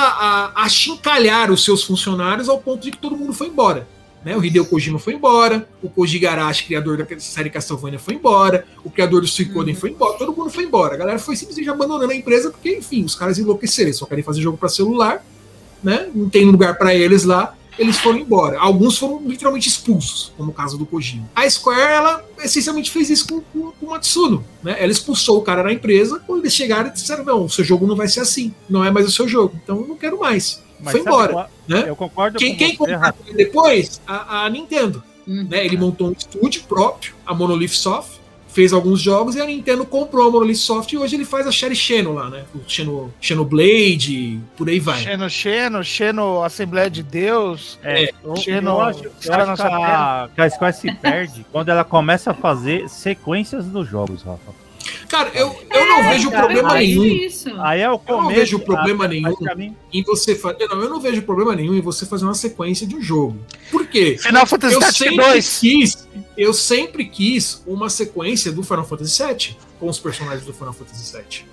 a, a chincalhar os seus funcionários ao ponto de que todo mundo foi embora. Né? O Hideo Kojima foi embora, o Koji Garashi, criador da série Castlevania, foi embora, o criador do Suicoden Uhum. foi embora, todo mundo foi embora. A galera foi simplesmente abandonando a empresa porque, enfim, os caras enlouqueceram, eles só querem fazer jogo para celular, né? não tem lugar para eles lá, eles foram embora. Alguns foram literalmente expulsos, como o caso do Kojima. A Square, ela essencialmente fez isso com, com, com o Matsuno. Né? Ela expulsou o cara da empresa quando eles chegaram e disseram: não, o seu jogo não vai ser assim, não é mais o seu jogo, então eu não quero mais. Mas Foi embora. qual- né? Eu concordo Quem, com quem você, comprou depois? A, a Nintendo. Uhum. Né? Ele montou um estúdio próprio, a Monolith Soft, fez alguns jogos e a Nintendo comprou a Monolith Soft e hoje ele faz a Sherry Xeno lá, né? O Xeno, Xenoblade, por aí vai. Xeno, Xeno, Xeno, Assembleia de Deus. É, eu, Xeno- eu acho, eu que, a, que a Square se perde quando ela começa a fazer sequências dos jogos, Rafa. Cara, eu, eu não vejo cara, problema aí- nenhum Isso. Aí é o Eu começo. não vejo problema a- nenhum em você fazer. Não, eu não vejo problema nenhum em você fazer uma sequência de um jogo. Por quê? Final Fantasy Eu sempre 2. quis, eu sempre quis uma sequência do Final Fantasy VII com os personagens do Final Fantasy VII.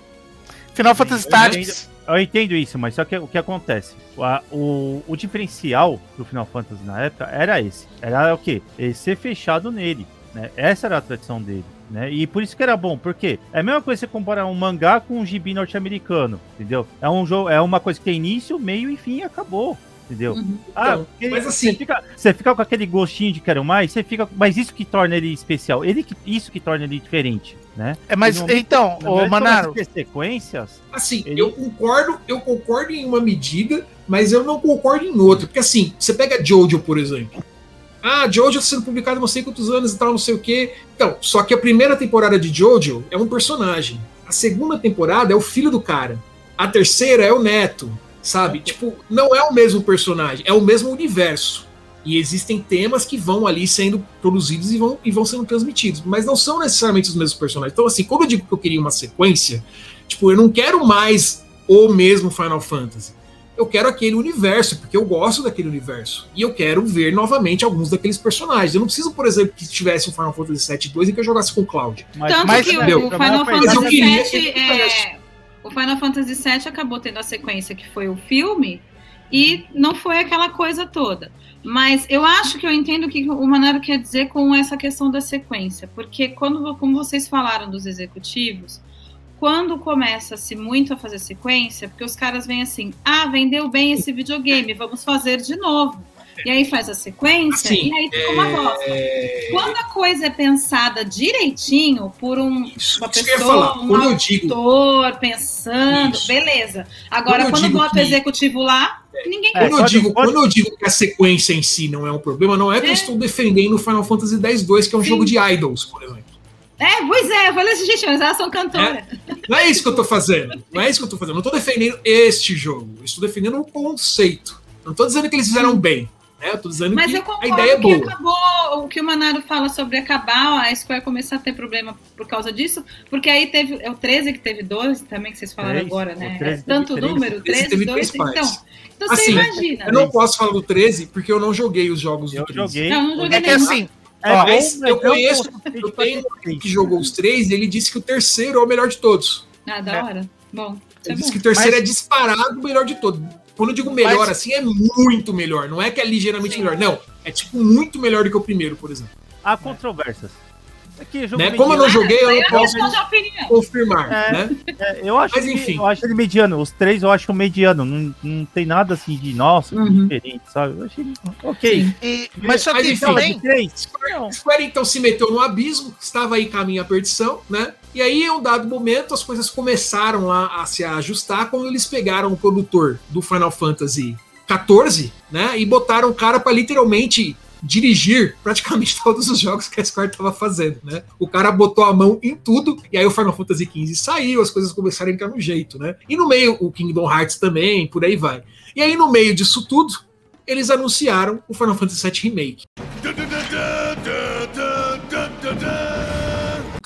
Final Fantasy eu Tactics. eu entendo isso, mas só que o que acontece? O, a- o, o diferencial do Final Fantasy na época era esse. Era o quê? Ele ser fechado nele. Né? Essa era a tradição dele. Né? E por isso que era bom, porque é a mesma coisa que você comparar um mangá com um gibi norte-americano, entendeu? É um jogo, é uma coisa que tem início, meio e fim e acabou, entendeu? Uhum. Ah, Então, porque mas assim- você fica, você fica com aquele gostinho de quero mais, você fica, mas isso que torna ele especial, ele que, isso que torna ele diferente, né? É, mas momento- então, ô verdade, Manaro, sequências, Assim, Ele- eu concordo, eu concordo em uma medida, mas eu não concordo em outra. Porque assim, você pega Jojo, por exemplo. Ah, Jojo tá sendo publicado há não sei quantos anos e tal, não sei o quê. Então, só que a primeira temporada de Jojo é um personagem. A segunda temporada é o filho do cara. A terceira é o neto, sabe? Tipo, não é o mesmo personagem, é o mesmo universo. E existem temas que vão ali sendo produzidos e vão, e vão sendo transmitidos, mas não são necessariamente os mesmos personagens. Então, assim, quando eu digo que eu queria uma sequência, tipo, eu não quero mais o mesmo Final Fantasy. Eu quero aquele universo, porque eu gosto daquele universo. E eu quero ver novamente alguns daqueles personagens. Eu não preciso, por exemplo, que tivesse um Final Fantasy VII 2 em que eu jogasse com o Cloud. Tanto mas- que o, entendeu? o Final Mas eu Fantasy queria VII é, o Final Fantasy VII acabou tendo a sequência que foi o filme e não foi aquela coisa toda. Mas eu acho que eu entendo o que o Manaro quer dizer com essa questão da sequência, porque quando, como vocês falaram dos executivos, quando começa-se muito a fazer sequência, porque os caras vêm assim, ah, vendeu bem esse videogame, vamos fazer de novo. E aí faz a sequência Assim, e aí fica uma bosta. É... Quando a coisa é pensada direitinho por um Isso, uma pessoa, falar. um eu digo. autor pensando, Isso. beleza. Agora, Quando eu quando bota o que- executivo lá, ninguém É, Quando, eu digo, pode- quando eu digo que a sequência em si não é um problema, não é que É. eu estou defendendo o Final Fantasy X-2, que é um Sim. jogo de idols, por exemplo. É, pois é, eu falei assim, gente, mas elas são cantoras. Não é isso que eu tô fazendo. Não é isso que eu tô fazendo. Eu não tô defendendo este jogo. Eu estou defendendo o conceito. Não tô dizendo que eles fizeram bem. Né? Eu tô dizendo Mas que eu a concordo ideia é que boa. acabou o que o Manaro fala sobre acabar, a Square começar a ter problema por causa disso, porque aí teve é o 13 que teve 12 também, que vocês falaram Três, agora, o né? 13 Tanto número, o 13 13, teve 2, três então. partes. Então você Assim, imagina. Eu não posso falar do 13 porque eu não joguei os jogos do Eu 13. joguei. Não, não joguei É que nenhum. assim, É Ó, bom, eu conheço- eu tenho que jogou os três, ele disse que o terceiro é o melhor de todos. Ah, da hora. Bom, isso é Ele disse bom. que o terceiro Mas- é disparado o melhor de todos. Quando eu digo melhor Mas- assim, é muito melhor. Não é que é ligeiramente Sim. melhor. Não. É tipo muito melhor do que o primeiro, por exemplo. Há controvérsias. Que jogo Né? Como eu não joguei, eu não posso confirmar. É. Né? é, eu acho Mas que, enfim. eu acho ele mediano. Os três eu acho mediano. Não, não tem nada assim de nossa, que Uhum. diferente, sabe? Eu achei ok. E- mas só Mas que enfim, também. De três. Não. Square então se meteu no abismo, estava aí caminho à perdição, né? E aí, em um dado momento, as coisas começaram lá a se ajustar quando eles pegaram o produtor do Final Fantasy XIV, né? E botaram o cara para literalmente dirigir praticamente [laughs] todos os jogos que a Square estava fazendo, né? O cara botou a mão em tudo, e aí o Final Fantasy XV saiu, as coisas começaram a entrar no jeito, né? E no meio, o Kingdom Hearts também, por aí vai. E aí, no meio disso tudo, eles anunciaram o Final Fantasy VII Remake.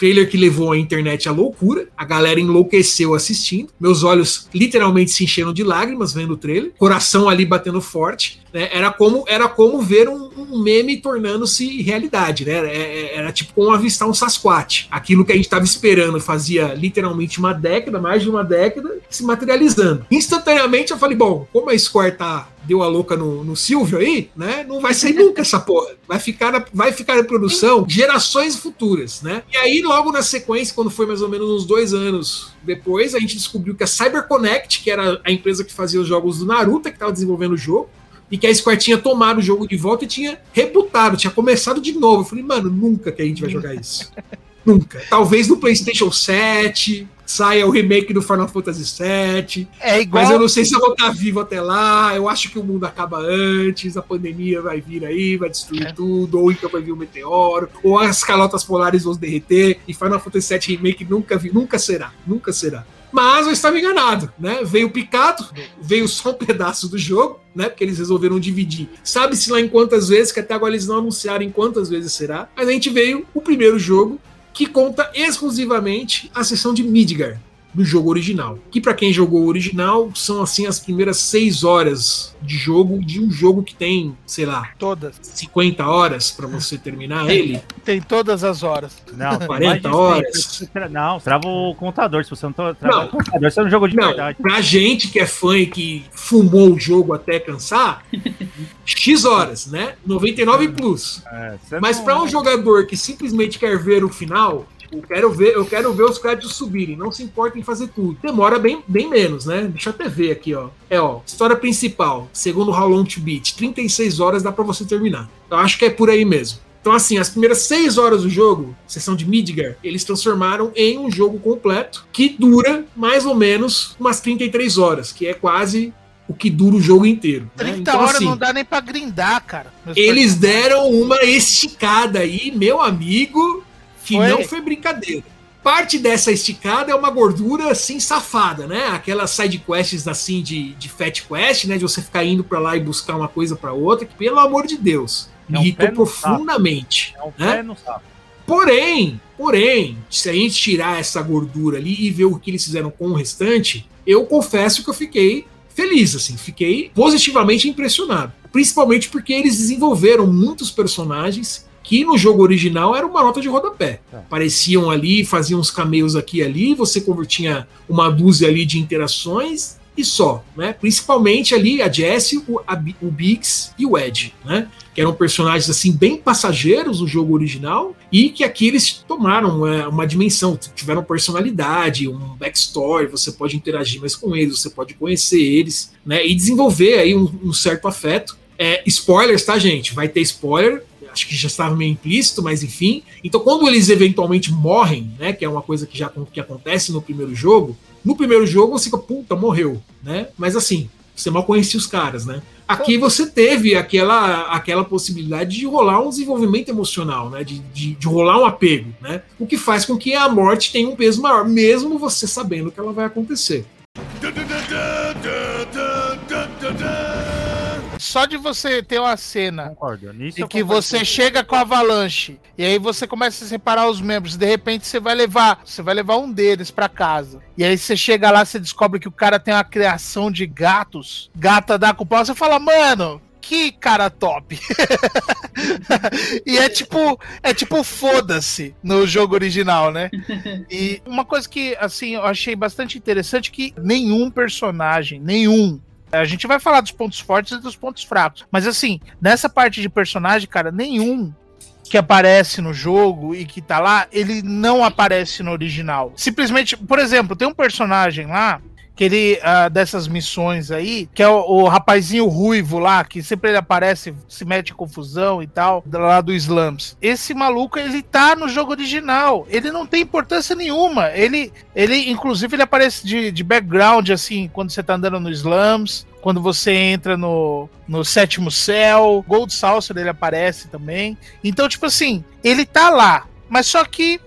trailer que levou a internet à loucura. A galera enlouqueceu assistindo. Meus olhos literalmente se encheram de lágrimas vendo o trailer. Coração ali batendo forte. né? Era, como, era como ver um, um meme tornando-se realidade. Né? Era, era- era tipo como avistar um Sasquatch. Aquilo que a gente estava esperando fazia literalmente uma década, mais de uma década, se materializando. Instantaneamente eu falei: bom, como a Square tá deu a louca no, no Silvio aí, né? Não vai sair nunca essa porra. Vai ficar, vai ficar em produção gerações futuras, né? E aí, logo na sequência, quando foi mais ou menos uns dois anos depois, a gente descobriu que a CyberConnect, que era a empresa que fazia os jogos do Naruto, que estava desenvolvendo o jogo, e que a Square tinha tomado o jogo de volta e tinha rebutado, tinha começado de novo. Eu falei, mano, nunca que a gente vai jogar isso. [laughs] nunca. Talvez no PlayStation 7 saia o remake do Final Fantasy 7. É igual. Mas eu não sei se eu vou estar vivo até lá. Eu acho que o mundo acaba antes, a pandemia vai vir aí, vai destruir É. tudo, ou então vai vir um meteoro, ou as calotas polares vão se derreter, e Final Fantasy VII Remake nunca vi, nunca será, nunca será. Mas eu estava enganado, né? Veio picado, veio só um pedaço do jogo, né? Porque eles resolveram dividir. Sabe-se lá em quantas vezes, que até agora eles não anunciaram em quantas vezes será. Mas a gente veio o primeiro jogo, que conta exclusivamente a sessão de Midgar do jogo original. Que para quem jogou o original são assim as primeiras seis horas de jogo de um jogo que tem, sei lá, Todas. 50 horas para você terminar ele. Tem todas as horas. Não, tem 40 mais de cem. horas. Não, trava o contador. Se você não tra- trava Não. o contador, você não jogou de Não, verdade. pra gente que é fã e que fumou o jogo até cansar, [laughs] X horas, né? 99 plus. É, Mas para um jogador que simplesmente quer ver o final, eu quero ver, eu quero ver os créditos subirem, não se importa em fazer tudo. Demora bem, bem menos, né? Deixa eu até ver aqui, ó. É, ó, história principal, segundo How Long to Beat, 36 horas dá para você terminar. Eu acho que é por aí mesmo. Então, assim, as primeiras 6 horas do jogo, sessão de Midgar, eles transformaram em um jogo completo que dura mais ou menos umas 33 horas, que é quase o que dura o jogo inteiro. né? 30 Então, horas assim, não dá nem pra grindar, cara. Eles deram uma esticada aí, meu amigo, que Foi. não foi brincadeira. Parte dessa esticada é uma gordura assim safada, né? Aquelas side quests assim de, de fat quest, né? De você ficar indo pra lá e buscar uma coisa pra outra, que pelo amor de Deus, me É um irritou profundamente. É um né? pé no saco. Porém, porém, se a gente tirar essa gordura ali e ver o que eles fizeram com o restante, eu confesso que eu fiquei feliz, assim, fiquei positivamente impressionado. Principalmente porque eles desenvolveram muitos personagens que no jogo original era uma nota de rodapé. É. Apareciam ali, faziam uns cameos aqui e ali, você convertia uma dúzia ali de interações e só, né? Principalmente ali a Jessie, o, a, o Biggs e o Ed, né? Que eram personagens assim bem passageiros no jogo original e que aqui eles tomaram é, uma dimensão, tiveram personalidade, um backstory, você pode interagir mais com eles, você pode conhecer eles, né? E desenvolver aí um, um certo afeto. É, spoilers, tá, gente? Vai ter spoiler, acho que já estava meio implícito, mas enfim. Então, quando eles eventualmente morrem, né, que é uma coisa que já que acontece no primeiro jogo, no primeiro jogo você fica, puta, morreu, né? Mas assim, você mal conhecia os caras, né? Aqui você teve aquela, aquela possibilidade de rolar um desenvolvimento emocional, né? De, de, de, rolar um apego, né? O que faz com que a morte tenha um peso maior, mesmo você sabendo que ela vai acontecer só de você ter uma cena Concordo. Em que você chega com a avalanche e aí você começa a separar os membros, de repente você vai levar, você vai levar um deles para casa. E aí você chega lá, você descobre que o cara tem uma criação de gatos, gata da com pau, você fala: "Mano, que cara top. [laughs] e é tipo, é tipo foda-se no jogo original, né? E uma coisa que assim, eu achei bastante interessante que nenhum personagem, nenhum a gente vai falar dos pontos fortes e dos pontos fracos. Mas assim, nessa parte de personagem, cara, nenhum que aparece no jogo e que tá lá, ele não aparece no original. Simplesmente, por exemplo, tem um personagem lá que ele, uh, dessas missões aí, que é o, o, rapazinho ruivo lá, que sempre ele aparece, se mete em confusão e tal, lá do Slums. Esse maluco, ele tá no jogo original, ele não tem importância nenhuma, ele, ele inclusive, ele aparece de, de background, assim, quando você tá andando no Slums, quando você entra no, no sétimo céu, Gold Saucer ele aparece também. Então, tipo assim, ele tá lá, mas só que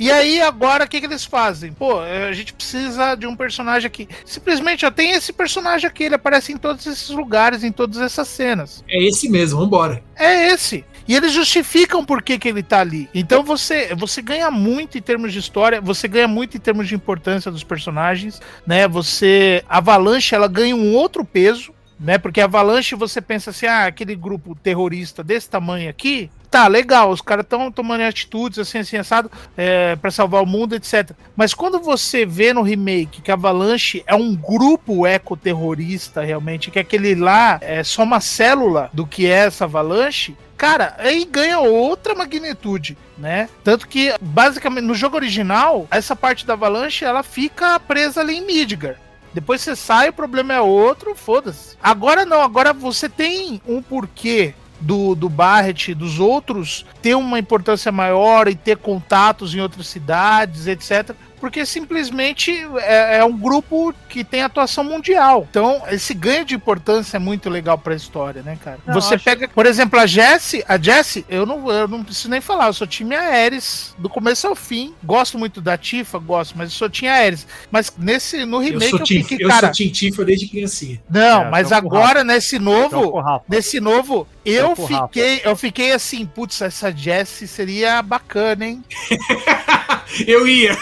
e aí, agora, o que, que eles fazem? Pô, é, a gente precisa de um personagem aqui. Simplesmente, já tem esse personagem aqui, ele aparece em todos esses lugares, em todas essas cenas. É esse mesmo, vambora. É esse. E eles justificam por que, que ele tá ali. Então você, você ganha muito em termos de história, você ganha muito em termos de importância dos personagens, né? Você. A Avalanche, ela ganha um outro peso, né? Porque a Avalanche você pensa assim, ah, aquele grupo terrorista desse tamanho aqui, tá, legal, os caras estão tomando atitudes assim, assim, assado, é, para salvar o mundo, etc. Mas quando você vê no remake que Avalanche é um grupo ecoterrorista, realmente, que aquele lá é só uma célula do que é essa Avalanche, cara, aí ganha outra magnitude, né? Tanto que, basicamente, no jogo original, essa parte da Avalanche, ela fica presa ali em Midgar. Depois você sai, o problema é outro, foda-se. Agora não, agora você tem um porquê do, do Barrett, dos outros, ter uma importância maior e ter contatos em outras cidades, etc porque simplesmente é, é, um grupo que tem atuação mundial. Então, esse ganho de importância é muito legal pra história, né, cara? Não, Você acho... pega, por exemplo, a Jessie, a Jessie, eu não, eu não preciso nem falar, eu sou time Ares do começo ao fim. Gosto muito da Tifa, gosto, mas eu sou time Ares. Mas nesse, no remake eu, eu fiquei, eu cara... Eu sou Tifa desde criancinha. Não, é, mas agora, nesse novo, nesse novo, eu fiquei, eu fiquei assim, putz, essa Jessie seria bacana, hein? [laughs] eu ia.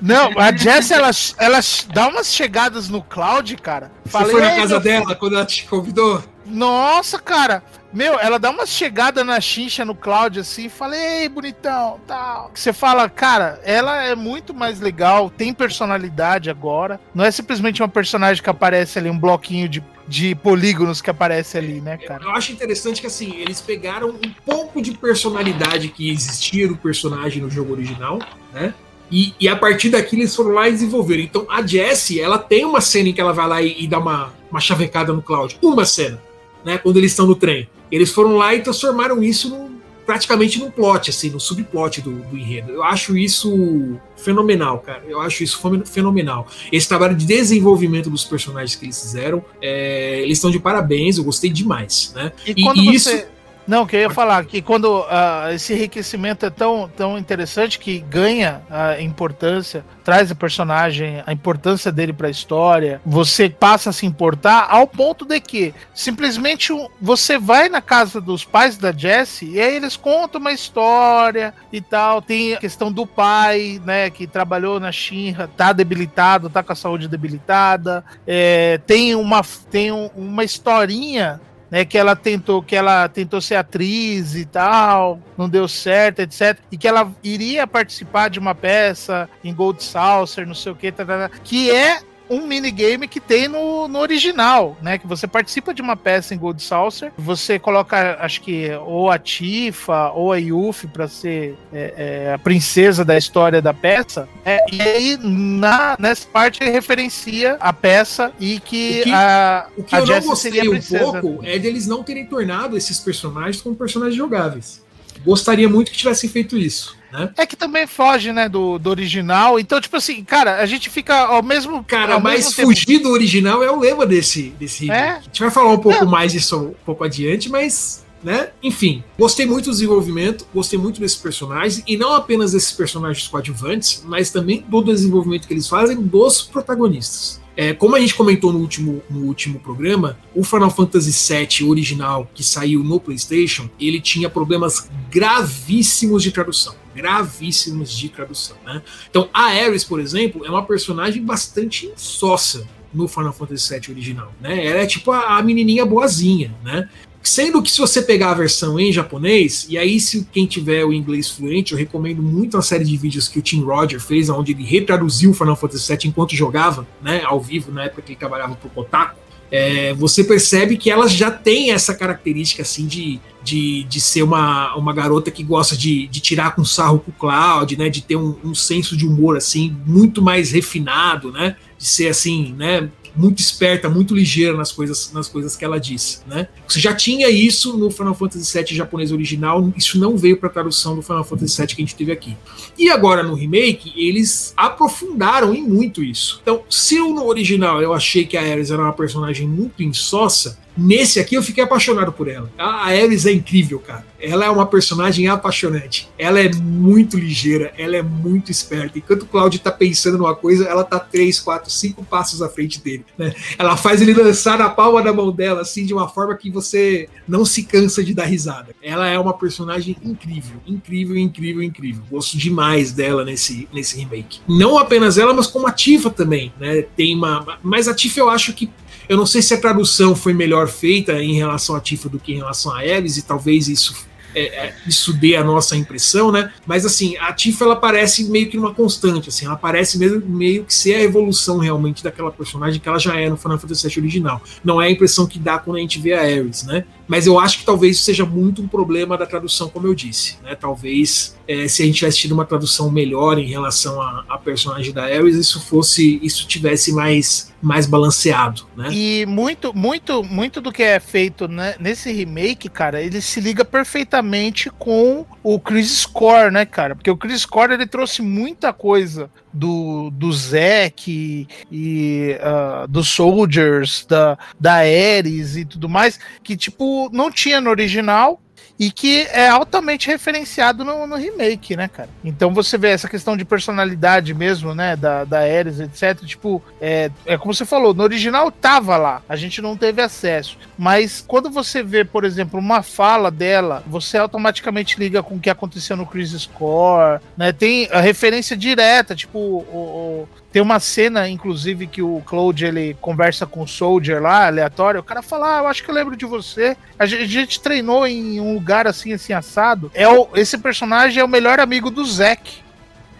Não, a [laughs] Jess, ela, ela dá umas chegadas no Cloud, cara. Você Falei, foi na casa dela quando ela te convidou? Nossa, cara. Meu, ela dá uma chegada na chincha no Cloud assim, falei, bonitão, tal. Você fala, cara, ela é muito mais legal, tem personalidade agora. Não é simplesmente uma personagem que aparece ali, um bloquinho de, de polígonos que aparece ali, né, cara? Eu acho interessante que, assim, eles pegaram um pouco de personalidade que existia no personagem no jogo original, né? E, e, a partir daqui eles foram lá e desenvolveram. Então a Jessie, ela tem uma cena em que ela vai lá e, e dá uma, uma chavecada no Cloud. Uma cena, né? Quando eles estão no trem. Eles foram lá e transformaram isso no, praticamente num plot, assim, no subplot do, do enredo. Eu acho isso fenomenal, cara. Eu acho isso fenomenal. Esse trabalho de desenvolvimento dos personagens que eles fizeram, é, eles estão de parabéns, eu gostei demais, né? E, e e você... Não, que eu ia falar que quando uh, esse enriquecimento é tão, tão interessante que ganha a importância, traz a personagem, a importância dele para a história, você passa a se importar ao ponto de que simplesmente você vai na casa dos pais da Jessie e aí eles contam uma história e tal. Tem a questão do pai, né, que trabalhou na Shinra, tá debilitado, tá com a saúde debilitada. É, tem uma, tem uma historinha né, que ela tentou, que ela tentou ser atriz e tal, não deu certo, etc, e que ela iria participar de uma peça em Gold Saucer, não sei o que, tá, tá, tá, que é um minigame que tem no, no original, né? Que você participa de uma peça em Gold Saucer, você coloca, acho que, ou a Tifa ou a Yuffie para ser é, é, a princesa da história da peça, é, e aí na, nessa parte ele referencia a peça e que, o que a, O que a eu não Jessie gostei seria a um pouco é deles não terem tornado esses personagens como personagens jogáveis. Gostaria muito que tivessem feito isso. Né? É que também foge, né, do, do original. Então, tipo assim, cara, a gente fica ao mesmo Cara, ao mas mesmo tempo- fugir do original é o lema desse, desse É? A gente vai falar um pouco Não. mais disso um pouco adiante, mas. Né? Enfim, gostei muito do desenvolvimento, gostei muito desses personagens, e não apenas desses personagens coadjuvantes, mas também do desenvolvimento que eles fazem dos protagonistas. É, como a gente comentou no último, no último programa, o Final Fantasy VII original, que saiu no PlayStation, ele tinha problemas gravíssimos de tradução. Gravíssimos de tradução. Né? Então, a Ares, por exemplo, é uma personagem bastante insossa no Final Fantasy VII original. Né? Ela é tipo a, a menininha boazinha, né? Sendo que se você pegar a versão em japonês, e aí se quem tiver o inglês fluente, eu recomendo muito a série de vídeos que o Tim Roger fez, onde ele retraduziu o Final Fantasy VII enquanto jogava, né, ao vivo, na época que ele trabalhava pro Kotaku, é, você percebe que ela já tem essa característica assim de, de, de ser uma, uma garota que gosta de, de tirar com sarro com o Cloud, né, de ter um, um senso de humor assim muito mais refinado, né, de ser assim, né, muito esperta, muito ligeira nas coisas, nas coisas que ela disse, né? Você já tinha isso no Final Fantasy VII japonês original, isso não veio para tradução do Final Fantasy VII que a gente teve aqui. E agora no remake, eles aprofundaram em muito isso. Então, se eu no original eu achei que a Ares era uma personagem muito insossa, nesse aqui eu fiquei apaixonado por ela. A Ares é incrível, cara. Ela é uma personagem apaixonante. Ela é muito ligeira, ela é muito esperta. Enquanto o Cloud tá pensando numa coisa, ela tá três, quatro, cinco passos à frente dele. Né? Ela faz ele lançar na palma da mão dela, assim, de uma forma que você não se cansa de dar risada. Ela é uma personagem incrível, incrível, incrível, incrível. Gosto demais dela nesse, nesse remake. Não apenas ela, mas como a Tifa também, né? Tem uma. Mas a Tifa eu acho que eu não sei se a tradução foi melhor feita em relação a Tifa do que em relação a Ares, e talvez isso é, é, isso dê a nossa impressão, né? Mas assim, a Tifa ela parece meio que uma constante, assim, ela parece meio, meio que ser a evolução realmente daquela personagem que ela já é no Final Fantasy VII original. Não é a impressão que dá quando a gente vê a Ares, né? Mas eu acho que talvez seja muito um problema da tradução, como eu disse, né? Talvez é, se a gente tivesse tido uma tradução melhor em relação à personagem da Ares, isso fosse, isso tivesse mais mais balanceado, né? E muito, muito, muito do que é feito né, nesse remake, cara, ele se liga perfeitamente com o Chris Score, né, cara? Porque o Chris Score ele trouxe muita coisa do, do Zack e uh, dos Soldiers, da, da Ares e tudo mais, que tipo não tinha no original e que é altamente referenciado no, no, remake, né, cara? Então você vê essa questão de personalidade mesmo, né, da, da Ares, etc. Tipo, é, é como você falou, no original tava lá, a gente não teve acesso. Mas quando você vê, por exemplo, uma fala dela, você automaticamente liga com o que aconteceu no Chris Score, né? Tem a referência direta, tipo, o, o tem uma cena, inclusive, que o Cloud ele conversa com o Soldier lá, aleatório. O cara fala: Ah, eu acho que eu lembro de você. A gente, a gente treinou em um lugar assim, assim, assado. É o, esse personagem é o melhor amigo do Zack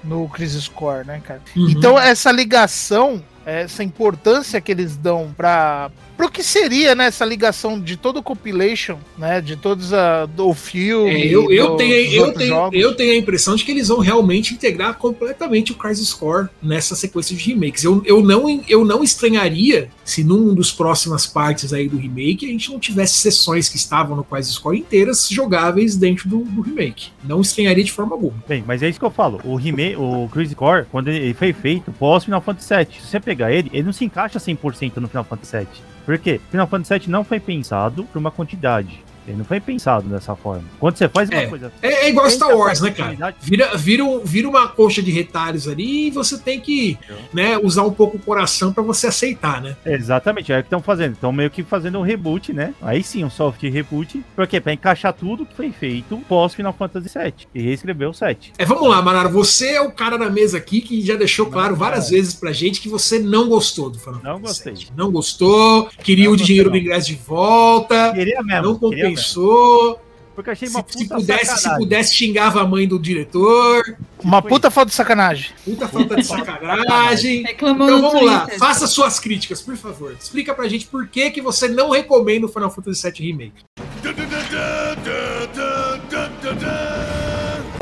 no Crisis Score, né, cara? Uhum. Então, essa ligação, essa importância que eles dão pra. Pro que seria né, essa ligação de todo o compilation, né? De todos a, do filme. É, eu, eu, do, tenho, eu, tenho, eu tenho a impressão de que eles vão realmente integrar completamente o Crisis Core nessa sequência de remakes. Eu, eu, não, eu não estranharia se num dos próximas partes aí do remake a gente não tivesse sessões que estavam no Crisis Core inteiras jogáveis dentro do, do remake. Não estranharia de forma alguma. Bem, mas é isso que eu falo. O remake, o Crisis Core, quando ele foi feito pós Final Fantasy VII, se você pegar ele, ele não se encaixa 100% no Final Fantasy VII. Por quê? Final Fantasy VII não foi pensado para uma quantidade. Ele não foi pensado dessa forma. Quando você faz uma É. coisa. É, é igual Star Wars, né, cara? Vira, vira, vira uma coxa de retalhos ali e você tem que né, usar um pouco o coração pra você aceitar, né? Exatamente, é o que estão fazendo. Estão meio que fazendo um reboot, né? Aí sim, um soft reboot. Por quê? Pra encaixar tudo que foi feito pós Final Fantasy VII. E reescrever o 7. É, vamos lá, Manaro. Você é o cara da mesa aqui que já deixou claro várias vezes pra gente que você não gostou do Final Não Fantasy gostei. VII. Não gostou, queria Não o gostei, dinheiro do não. ingresso de volta, Queria mesmo. não queria compensou. Porque achei Se, uma se puta pudesse, se sacanagem. pudesse, xingava a mãe do diretor. Uma Foi. puta falta de sacanagem. Puta falta de sacanagem. [laughs] Reclamou Então vamos lá, faça suas críticas, por favor. Explica pra gente por que, que você não recomenda o Final Fantasy VII Remake.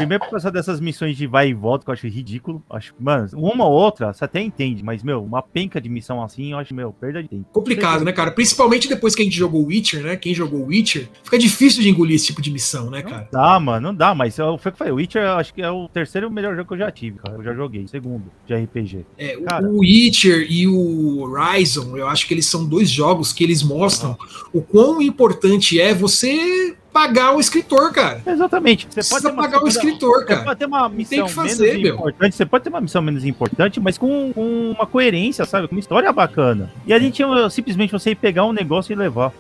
Primeiro por causa dessas missões de vai e volta que eu acho ridículo. Acho, mano, uma ou outra você até entende, mas, meu, uma penca de missão assim, eu acho, meu, perda de tempo. Complicado, né, cara? Principalmente depois que a gente jogou Witcher, né? Quem jogou Witcher, fica difícil de engolir esse tipo de missão, né, cara? Dá, mano, não dá, mas eu, foi o que eu falei. O Witcher eu acho que é o terceiro melhor jogo que eu já tive, cara. Eu já joguei, segundo, de RPG. É, Cara. o Witcher e o Horizon, eu acho que eles são dois jogos que eles mostram o quão importante é você pagar o escritor, cara. Exatamente. Você Precisa pode uma pagar o escritor, Você cara. pode ter uma missão que fazer, menos meu. importante, você pode ter uma missão menos importante, mas com, com uma coerência, sabe? Com uma história bacana. E a gente simplesmente você ir pegar um negócio e levar.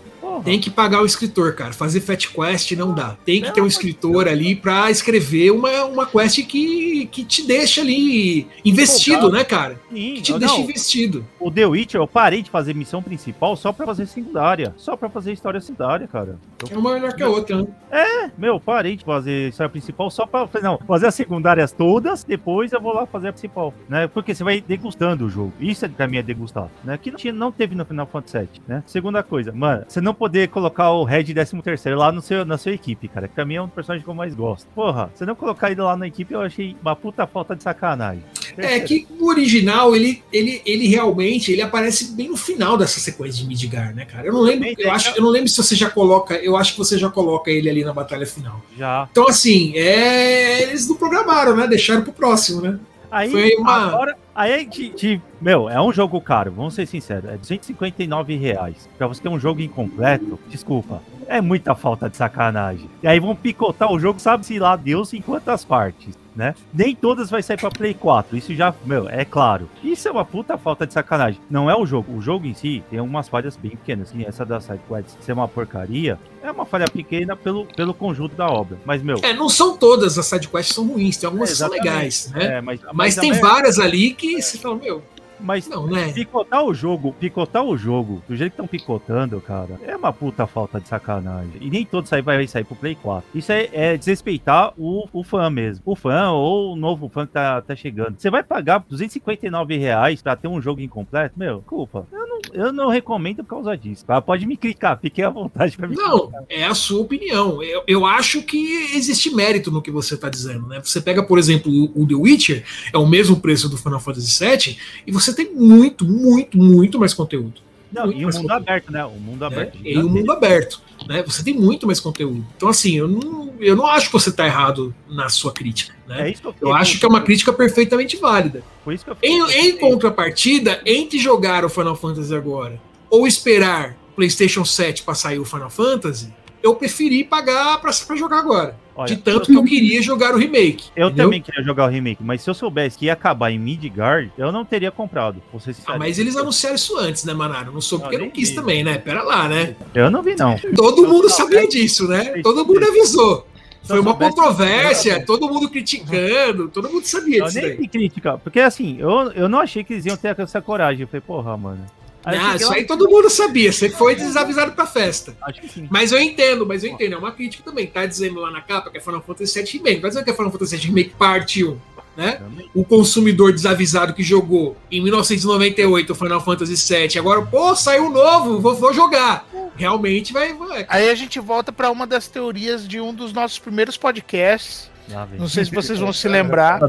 Porra. Tem que pagar o escritor, cara. Fazer Fat Quest não dá. Tem que Não, ter um escritor ali pra escrever uma, uma quest que, que te deixa ali investido, Empolgado. né, cara? Sim, Que te eu- deixa não, investido. o The Witcher, eu parei de fazer missão principal só pra fazer secundária. Só pra fazer história secundária, cara. Eu É uma melhor que a outra, né? Meu, parei de fazer história principal só pra. Não, fazer as secundárias todas, depois eu vou lá fazer a principal, né? Porque você vai degustando o jogo. Isso é, pra mim é degustar, né? Que não, tinha, não teve no Final Fantasy VII, né? Segunda coisa, mano, você não poder colocar o Red 13 lá no seu, na sua equipe, cara. Que pra mim é um personagem que eu mais gosto. Porra, você não colocar ele lá na equipe, eu achei uma puta falta de sacanagem. É que o original, ele, ele, ele realmente ele aparece bem no final dessa sequência de Midgar, né, cara? Eu não lembro, eu acho, eu não lembro se você já coloca, eu acho que você já coloca ele ali na batalha final. Já. Então, assim, é, eles não programaram, né? Deixaram pro próximo, né? Aí, Foi uma- agora, aí a gente, gente- meu, é um jogo caro, vamos ser sinceros, é 259 reais. Pra você ter um jogo incompleto, desculpa, é muita falta de sacanagem. E aí vão picotar o jogo, sabe-se lá Deus em quantas partes, né? Nem todas vai sair pra Play 4, isso já, meu, é claro. Isso é uma puta falta de sacanagem. Não é o jogo, o jogo em si tem algumas falhas bem pequenas, assim, essa da SideQuest ser uma porcaria, é uma falha pequena pelo, pelo conjunto da obra. Mas, meu, É, não são todas as sidequests são ruins, tem algumas que são legais, né? é, mas, Mas a tem várias ali que você fala, meu, Mas não, né? Picotar o jogo, picotar o jogo, do jeito que estão picotando, cara, é uma puta falta de sacanagem. E nem todo sair vai sair pro Play 4. Isso é, é desrespeitar o, o fã mesmo. O fã ou o novo fã que tá, tá chegando. Você vai pagar 259 reais pra ter um jogo incompleto? Meu, culpa. Eu não recomendo por causa disso. Tá? Pode me criticar, fiquem à vontade pra me Não, é a sua opinião. Eu, eu acho que existe mérito no que você está dizendo, né? Você pega, por exemplo, o, o The Witcher, é o mesmo preço do Final Fantasy VII, e você tem muito, muito, muito mais conteúdo. Não, muito e o mundo conteúdo, aberto, né? O mundo né? aberto. E o mundo aberto, né? Você tem muito mais conteúdo. Então, assim, eu não, eu não acho que você está errado na sua crítica, né? É isso que eu, Eu acho que é uma crítica perfeitamente válida. Por isso que eu Em, em contrapartida, entre jogar o Final Fantasy agora ou esperar o PlayStation 7 para sair o Final Fantasy, eu preferi pagar para jogar agora. Olha, de tanto que eu queria jogar o remake. Eu entendeu? também queria jogar o remake, mas se eu soubesse que ia acabar em Midgard, eu não teria comprado. Ah, mas eles anunciaram isso antes, né, Manaro? Não soube Não, porque não quis vi. também, né? Pera lá, né? Eu não vi, não. Todo Eu mundo sabia disso, né? eu Todo mundo avisou. Foi uma controvérsia, todo mundo criticando, todo mundo sabia Eu disso nem daí. crítica, porque assim, eu, eu não achei que eles iam ter essa coragem. Eu falei, porra, mano. Aí Ah, isso lá- aí todo mundo sabia. Você foi desavisado pra festa. Acho que sim. Mas eu entendo, mas eu entendo. É uma crítica também. Tá dizendo lá na capa que é Final Fantasy VII Remake. Vai dizer que é Final Fantasy VII Remake Parte 1. Né? O consumidor desavisado que jogou em 1998 o Final Fantasy VII. Agora, pô, saiu novo, vou, vou jogar. Realmente vai. vai. Aí a gente volta pra uma das teorias de um dos nossos primeiros podcasts. Não sei se vocês vão [laughs] se lembrar.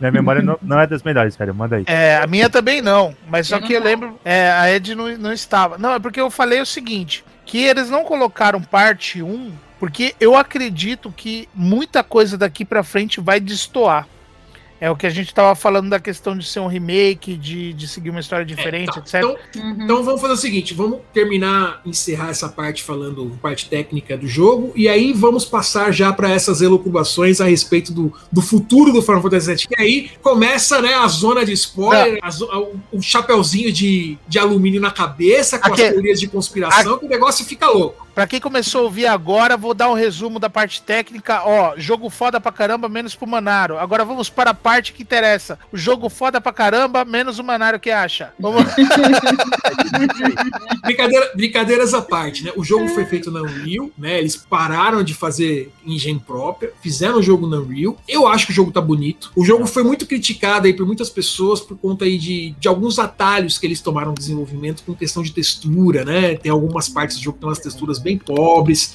Minha memória não, não é das melhores, cara. Manda aí. É, a minha também não, mas só que eu lembro, é, a Ed não, não estava. Não, é porque eu falei o seguinte, que eles não colocaram parte 1, porque eu acredito que muita coisa daqui pra frente vai destoar. É o que a gente tava falando da questão de ser um remake, de, de seguir uma história diferente, É, tá. etc. Então, Uhum. Então vamos fazer o seguinte, vamos terminar, encerrar essa parte falando parte técnica do jogo e aí vamos passar já para essas elucubrações a respeito do, do futuro do Final Fantasy VII. E aí começa né, a zona de spoiler, a a- o, o chapeuzinho de, de alumínio na cabeça com Aque- as teorias de conspiração, que o negócio fica louco. Pra quem começou a ouvir agora, vou dar um resumo da parte técnica. Ó, jogo foda pra caramba, menos pro Manaro. Agora vamos para a parte que interessa. O jogo foda pra caramba, menos o Manaro que acha. Vamos [laughs] Brincadeira- brincadeiras à parte, né? O jogo foi feito na Unreal, né? Eles pararam de fazer engine própria, fizeram o jogo na Unreal. Eu acho que o jogo tá bonito. O jogo foi muito criticado aí por muitas pessoas por conta aí de, de alguns atalhos que eles tomaram no desenvolvimento com questão de textura, né? Tem algumas partes do jogo que tem umas texturas bem pobres.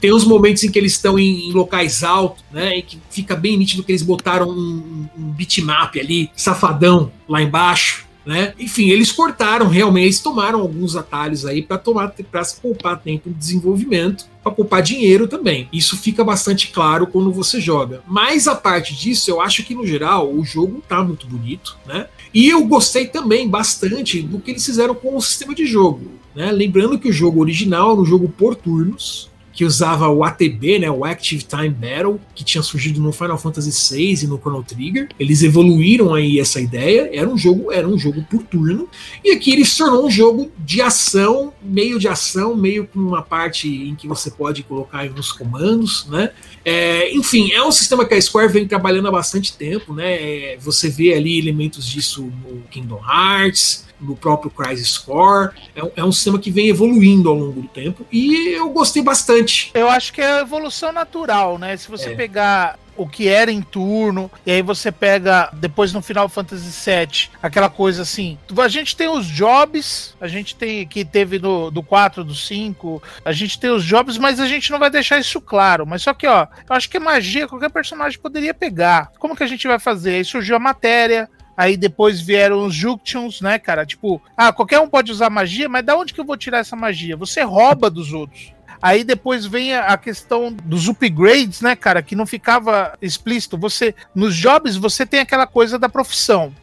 Tem uns momentos em que eles estão em, em locais altos, né? E que fica bem nítido que eles botaram um, um bitmap ali, safadão, lá embaixo. Né? Enfim, eles cortaram realmente, eles tomaram alguns atalhos aí para tomar para se poupar tempo de desenvolvimento, para poupar dinheiro também. Isso fica bastante claro quando você joga. Mas a parte disso, eu acho que no geral o jogo tá muito bonito, né? E eu gostei também bastante do que eles fizeram com o sistema de jogo, né? Lembrando que o jogo original era um jogo por turnos, que usava o ATB, né, o Active Time Battle, que tinha surgido no Final Fantasy VI e no Chrono Trigger. Eles evoluíram aí essa ideia. Era um jogo, era um jogo por turno. E aqui ele se tornou um jogo de ação, meio de ação, meio com uma parte em que você pode colocar aí uns comandos, né? É, enfim, é um sistema que a Square vem trabalhando há bastante tempo, né? É, você vê ali elementos disso no Kingdom Hearts, no próprio Crisis Core. É, um- é um sistema que vem evoluindo ao longo do tempo e eu gostei bastante. Eu acho que é a evolução natural, né? Se você É. pegar o que era em turno, e aí você pega depois no Final Fantasy VII, aquela coisa assim. A gente tem os jobs, a gente tem que teve no, do 4, do 5, a gente tem os jobs, mas a gente não vai deixar isso claro. Mas só que, ó, eu acho que magia qualquer personagem poderia pegar. Como que a gente vai fazer? Aí surgiu a matéria. Aí depois vieram os Junctions, né, cara? Tipo, ah, qualquer um pode usar magia, mas da onde que eu vou tirar essa magia? Você rouba dos outros. Aí depois vem a questão dos upgrades, né, cara, que não ficava explícito. Você nos jobs você tem aquela coisa da profissão.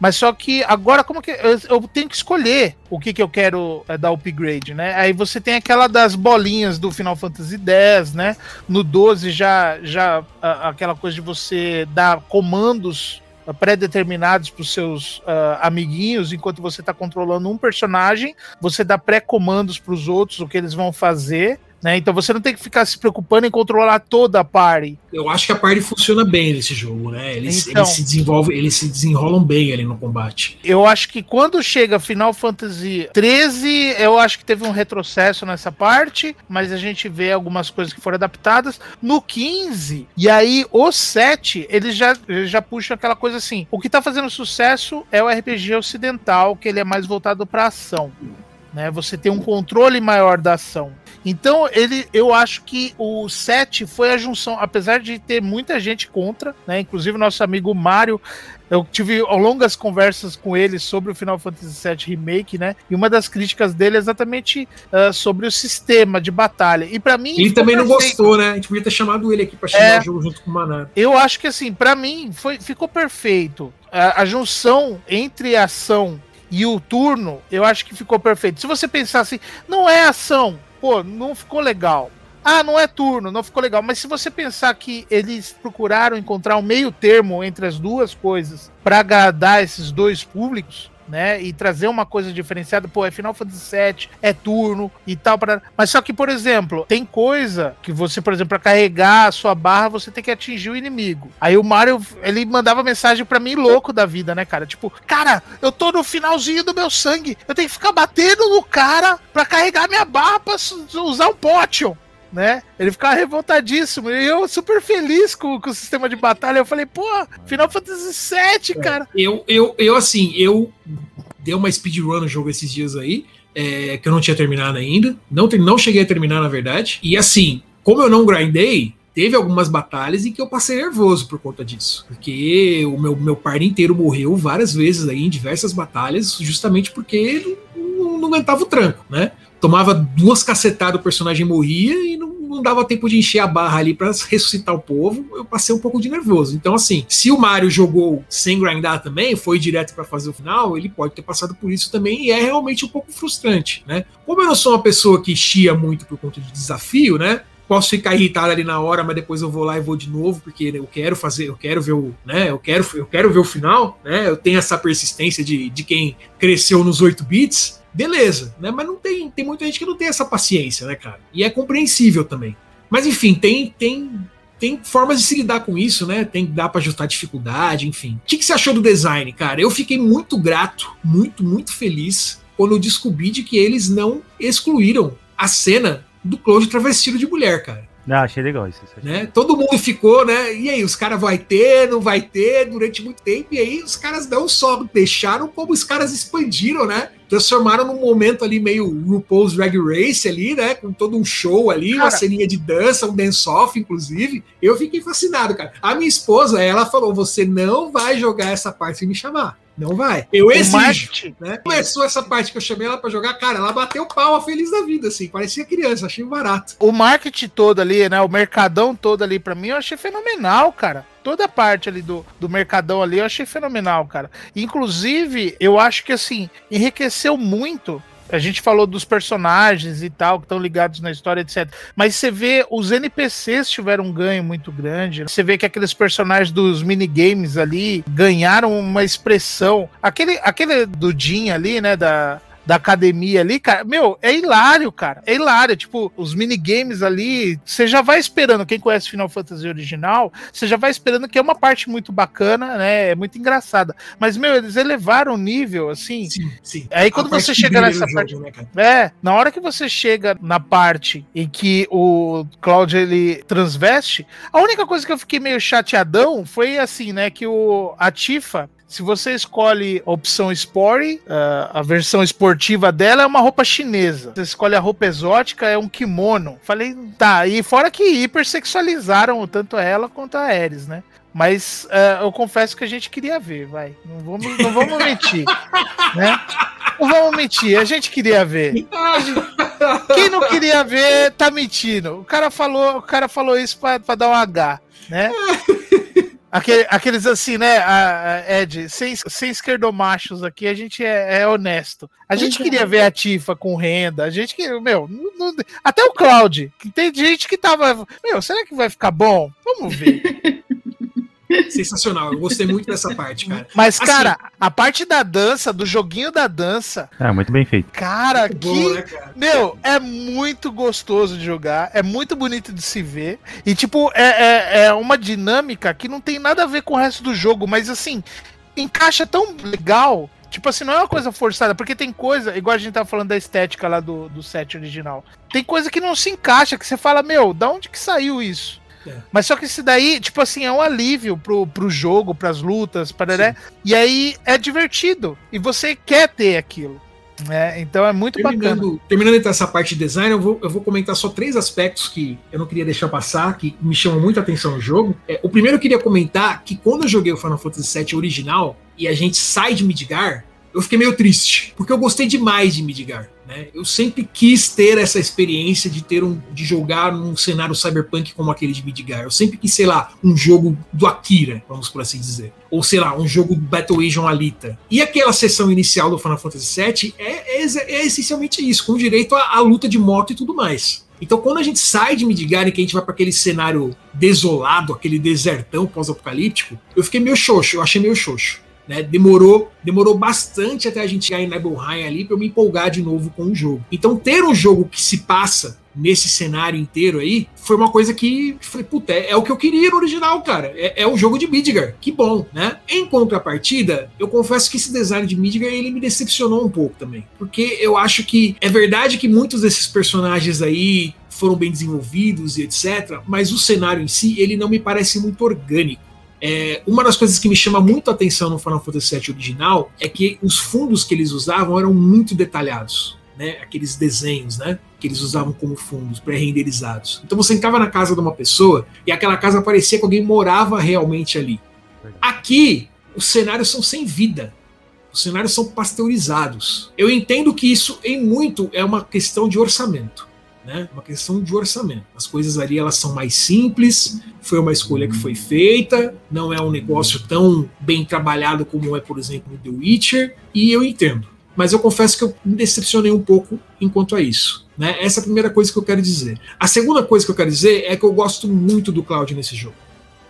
Mas só que agora como que eu, eu tenho que escolher o que que eu quero é, dar upgrade, né? Aí você tem aquela das bolinhas do Final Fantasy X, né? No 12 já já a- aquela coisa de você dar comandos pré-determinados para os seus ah, amiguinhos, enquanto você está controlando um personagem, você dá pré-comandos para os outros, o que eles vão fazer, né? Então você não tem que ficar se preocupando em controlar toda a party. Eu acho que a party funciona bem nesse jogo, né? Eles, Então. eles se desenvolvem, eles se desenrolam bem ali no combate. Eu acho que quando chega Final Fantasy 13, eu acho que teve um retrocesso nessa parte, mas a gente vê algumas coisas que foram adaptadas. No 15, e aí o 7, eles já, já puxam aquela coisa assim: o que tá fazendo sucesso é o RPG ocidental, que ele é mais voltado pra ação. Né? Você tem um controle maior da ação. Então, ele, eu acho que o 7 foi a junção, apesar de ter muita gente contra, né? Inclusive nosso amigo Mário, eu tive longas conversas com ele sobre o Final Fantasy VII Remake, né? E uma das críticas dele é exatamente ah, sobre o sistema de batalha. E pra mim. Ele também não perfeito. gostou, né? A gente podia ter chamado ele aqui pra chamar É. o jogo junto com o Maná. Eu acho que assim, pra mim, foi, ficou perfeito. A, a junção entre a ação e o turno, eu acho que ficou perfeito. Se você pensar assim, não é ação, pô, não ficou legal. Ah, não é turno, não ficou legal. Mas se você pensar que eles procuraram encontrar um meio termo entre as duas coisas pra agradar esses dois públicos, né? E trazer uma coisa diferenciada, pô, é Final Fantasy VII, é turno e tal. Pra... Mas só que, por exemplo, tem coisa que você, por exemplo, pra carregar a sua barra, você tem que atingir o inimigo. Aí o Mario, ele mandava mensagem pra mim louco da vida, né, cara? Tipo, cara, eu tô no finalzinho do meu sangue, eu tenho que ficar batendo no cara pra carregar minha barra pra usar um potion né? Ele ficava revoltadíssimo. E eu super feliz com, com o sistema de batalha. Eu falei, pô, Final Fantasy VII, cara. Eu, eu, eu, assim, eu dei uma speedrun no jogo esses dias aí, é, que eu não tinha terminado ainda. Não, não cheguei a terminar, na verdade. E assim, como eu não grindei, teve algumas batalhas em que eu passei nervoso por conta disso. Porque o meu, meu par inteiro morreu várias vezes aí em diversas batalhas, justamente porque não, não, não aguentava o tranco, né? Tomava duas cacetadas, o personagem morria e não, não dava tempo de encher a barra ali para ressuscitar o povo, eu passei um pouco de nervoso. Então, assim, se o Mario jogou sem grindar também, foi direto para fazer o final, ele pode ter passado por isso também e é realmente um pouco frustrante, né? Como eu não sou uma pessoa que chia muito por conta de desafio, né? posso ficar irritado ali na hora, mas depois eu vou lá e vou de novo, porque eu quero fazer, eu quero ver o, né, eu quero, eu quero ver o final, né? Eu tenho essa persistência de, de quem cresceu nos 8 bits, beleza, né? Mas não tem, tem muita gente que não tem essa paciência, né, cara? E é compreensível também. Mas enfim, tem tem tem formas de se lidar com isso, né? Tem dá para ajustar dificuldade, enfim. O que, que você achou do design, cara? Eu fiquei muito grato, muito muito feliz quando eu descobri de que eles não excluíram a cena do Cloud travestido de mulher, cara. Não, achei legal isso. isso achei Né? Todo mundo ficou, né? E aí, os caras vai ter, não vai ter, durante muito tempo. E aí, os caras não só deixaram, como os caras expandiram, né? Transformaram num momento ali meio RuPaul's Drag Race ali, né? Com todo um show ali, uma Cara. ceninha de dança, um dance-off, inclusive. Eu fiquei fascinado, cara. A minha esposa, ela falou: você não vai jogar essa parte sem me chamar. Não vai. Eu exijo né? Começou essa parte que eu chamei ela pra jogar, cara, ela bateu pau feliz da vida, assim, parecia criança, achei barato. o marketing todo ali, né? O mercadão todo ali, pra mim, eu achei fenomenal, cara. Toda a parte ali do, do mercadão ali, eu achei fenomenal, cara. Inclusive, eu acho que, assim, enriqueceu muito. A gente falou dos personagens e tal, que estão ligados na história, etc. Mas você vê, os NPCs tiveram um ganho muito grande. Você vê que aqueles personagens dos minigames ali ganharam uma expressão. Aquele, aquele do Jin ali, né? Da, da academia ali, cara, meu, é hilário, cara. É hilário. Tipo, os minigames ali, você já vai esperando, quem conhece Final Fantasy original, você já vai esperando que é uma parte muito bacana, né? É muito engraçada. Mas, meu, eles elevaram o nível, assim. Sim, sim. Aí quando A você chega nessa no parte. jogo, né? É, na hora que você chega na parte em que o Cloud ele transveste, a única coisa que eu fiquei meio chateadão foi assim, né, que o a Tifa se você escolhe a opção Sport, ah, a versão esportiva dela é uma roupa chinesa. Você escolhe a roupa exótica, é um kimono. Falei, tá, e fora que hipersexualizaram tanto ela quanto a Ares, né? Mas ah, eu confesso que a gente queria ver, vai. Não vamos, não vamos mentir, [laughs] né? Não vamos mentir, a gente queria ver. Quem não queria ver, tá mentindo. O cara falou, o cara falou isso pra, pra dar um H, né? Aquele- aqueles assim, né, a- a- Ed, sem, sem esquerdomachos aqui, a gente é, é honesto. A gente é. queria ver a Tifa com renda, a gente que, meu, não- não- até o Cloud, que tem gente que tava, meu, será que vai ficar bom? Vamos ver. [laughs] Sensacional, eu gostei muito dessa parte, cara. Mas, Assim- cara, a parte da dança, do joguinho da dança, É, muito bem feito. cara, Muito que bom, né, cara? Meu, é muito gostoso de jogar, é muito bonito de se ver. E, tipo, é, é, é uma dinâmica que não tem nada a ver com o resto do jogo, mas assim, encaixa tão legal. Tipo assim, não é uma coisa forçada, porque tem coisa, igual a gente tava falando da estética lá do, do set original. Tem coisa que não se encaixa, que você fala, meu, da onde que saiu isso? É. Mas só que isso daí, tipo assim, é um alívio pro, pro jogo, pras lutas, pararé. E aí é divertido. E você quer ter aquilo. Né? Então é muito bacana. Terminando, terminando então essa parte de design, eu vou, eu vou comentar só três aspectos que eu não queria deixar passar, que me chamam muita atenção no jogo. É, o primeiro eu queria comentar que quando eu joguei o Final Fantasy VII original e a gente sai de Midgar, eu fiquei meio triste, porque eu gostei demais de Midgar. Né? Eu sempre quis ter essa experiência de ter um, de jogar num cenário cyberpunk como aquele de Midgar. Eu sempre quis, sei lá, um jogo do Akira, vamos por assim dizer. Ou sei lá, um jogo Battle Vision Alita. E aquela sessão inicial do Final Fantasy VII é, é, é essencialmente isso, com direito à, à luta de moto e tudo mais. Então, quando a gente sai de Midgar e que a gente vai para aquele cenário desolado, aquele desertão pós-apocalíptico, eu fiquei meio xoxo, eu achei meio xoxo. Né? Demorou, demorou bastante até a gente chegar em Nibelheim ali para eu me empolgar de novo com o jogo. Então, ter um jogo que se passa nesse cenário inteiro aí foi uma coisa que falei, puta, é, é o que eu queria no original, cara. É, é o jogo de Midgar, que bom, né? Em contrapartida, eu confesso que esse design de Midgar ele me decepcionou um pouco também, porque eu acho que é verdade que muitos desses personagens aí foram bem desenvolvidos e etc, mas o cenário em si ele não me parece muito orgânico. É, uma das coisas que me chama muito a atenção no Final Fantasy VII original é que os fundos que eles usavam eram muito detalhados. Né, aqueles desenhos né, que eles usavam como fundos pré-renderizados. Então você entrava na casa de uma pessoa e aquela casa parecia que alguém morava realmente ali. Aqui, os cenários são sem vida. Os cenários são pasteurizados. Eu entendo que isso, em muito, é uma questão de orçamento. Né? Uma questão de orçamento. As coisas ali elas são mais simples, foi uma escolha que foi feita, não é um negócio tão bem trabalhado como é, por exemplo, The Witcher, e eu entendo. Mas eu confesso que eu me decepcionei um pouco enquanto a isso. Né? Essa é a primeira coisa que eu quero dizer. A segunda coisa que eu quero dizer é que eu gosto muito do Cloud nesse jogo.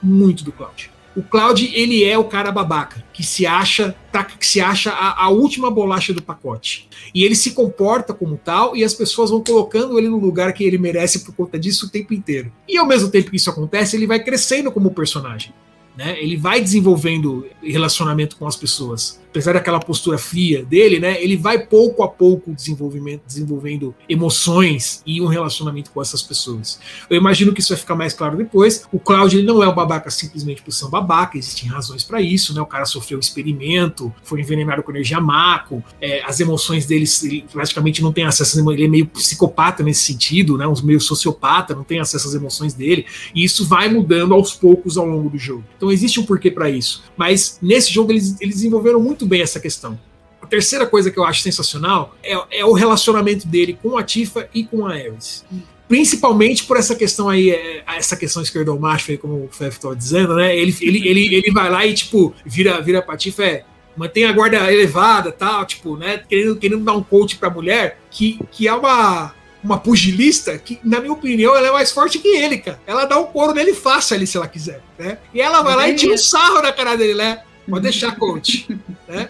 Muito do Cloud. O Cloud, ele é o cara babaca, que se acha, tá, que se acha a, a, última bolacha do pacote. E ele se comporta como tal e as pessoas vão colocando ele no lugar que ele merece por conta disso o tempo inteiro. E ao mesmo tempo que isso acontece, ele vai crescendo como personagem. Né? Ele vai desenvolvendo relacionamento com as pessoas apesar daquela postura fria dele, né, ele vai pouco a pouco desenvolvendo emoções e um relacionamento com essas pessoas. Eu imagino que isso vai ficar mais claro depois. O Cláudio ele não é um babaca simplesmente por ser um babaca, existem razões para isso, né? O cara sofreu um experimento, foi envenenado com energia maco, é, as emoções dele ele praticamente não tem acesso, ele é meio psicopata nesse sentido, né? Um meio sociopata, não tem acesso às emoções dele, e isso vai mudando aos poucos ao longo do jogo. Então existe um porquê para isso. Mas nesse jogo eles, eles desenvolveram muito bem essa questão. A terceira coisa que eu acho sensacional é, é o relacionamento dele com a Tifa e com a Ares. Principalmente por essa questão aí, é, essa questão esquerdomacho aí, como o Fef estava dizendo, né? Ele, ele, ele, ele vai lá e, tipo, vira, vira pra Tifa, é, mantém a guarda elevada tal, tipo, né? Querendo, querendo dar um coach pra mulher, que, que é uma, uma pugilista que, na minha opinião, ela é mais forte que ele, cara. Ela dá um couro nele fácil ali, se ela quiser, né? E ela vai lá e tira um sarro na cara dele, né? Pode deixar, coach. né?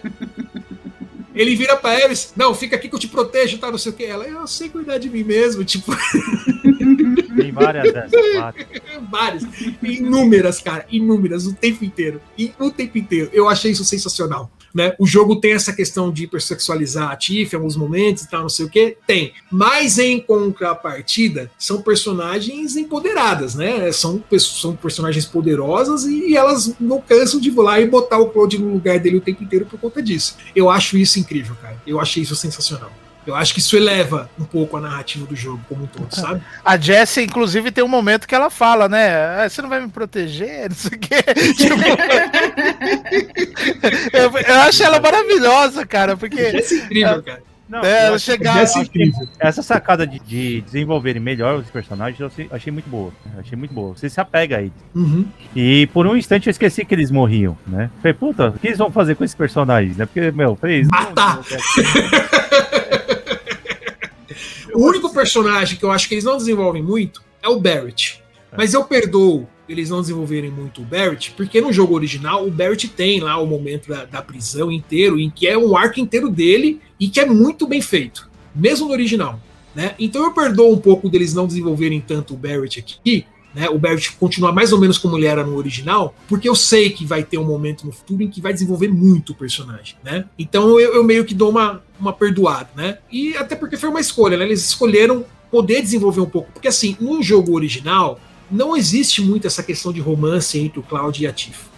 Ele vira pra Eris, não, fica aqui que eu te protejo, tá? Não sei o que. Ela, eu sei cuidar de mim mesmo, tipo. [laughs] Tem várias dessas. Várias. Inúmeras, cara. Inúmeras, o tempo inteiro. E o tempo inteiro. Eu achei isso sensacional. Né? O jogo tem essa questão de hipersexualizar a Tiff em alguns momentos e tal, não sei o que. Tem. Mas em contrapartida, são personagens empoderadas, né? São, são personagens poderosas e elas não cansam de lá e botar o Claude no lugar dele o tempo inteiro por conta disso. Eu acho isso incrível, cara. Eu achei isso sensacional. Eu acho que isso eleva um pouco a narrativa do jogo como um todo, [laughs] sabe? A Jessie, inclusive, tem um momento que ela fala, né? Ah, você não vai me proteger, [laughs] não sei o quê. Tipo... [laughs] eu, eu, acho ela maravilhosa, cara, porque. Jessie é incrível, cara. Não, é, chegar, essa sacada de, de, desenvolverem melhor os personagens eu achei muito boa. achei muito boa. Você se apega a eles. Uhum. E por um instante eu esqueci que eles morriam, né? Falei, puta, o que eles vão fazer com esses personagens, né? Porque, meu, fez. Matar! O único personagem que eu acho que eles não desenvolvem muito é o Barrett. É. Mas eu perdoo eles não desenvolverem muito o Barrett, porque no jogo original o Barrett tem lá o momento da, da prisão inteiro, em que é um arco inteiro dele e que é muito bem feito, mesmo no original. Né? Então eu perdoo um pouco deles não desenvolverem tanto o Barrett aqui, né, o Barrett continua mais ou menos como ele era no original, porque eu sei que vai ter um momento no futuro em que vai desenvolver muito o personagem, né? Então eu, eu, meio que dou uma, uma perdoada, né? E até porque foi uma escolha, né? Eles escolheram poder desenvolver um pouco, porque assim, no jogo original não existe muito essa questão de romance entre o Cloud e a Tifa.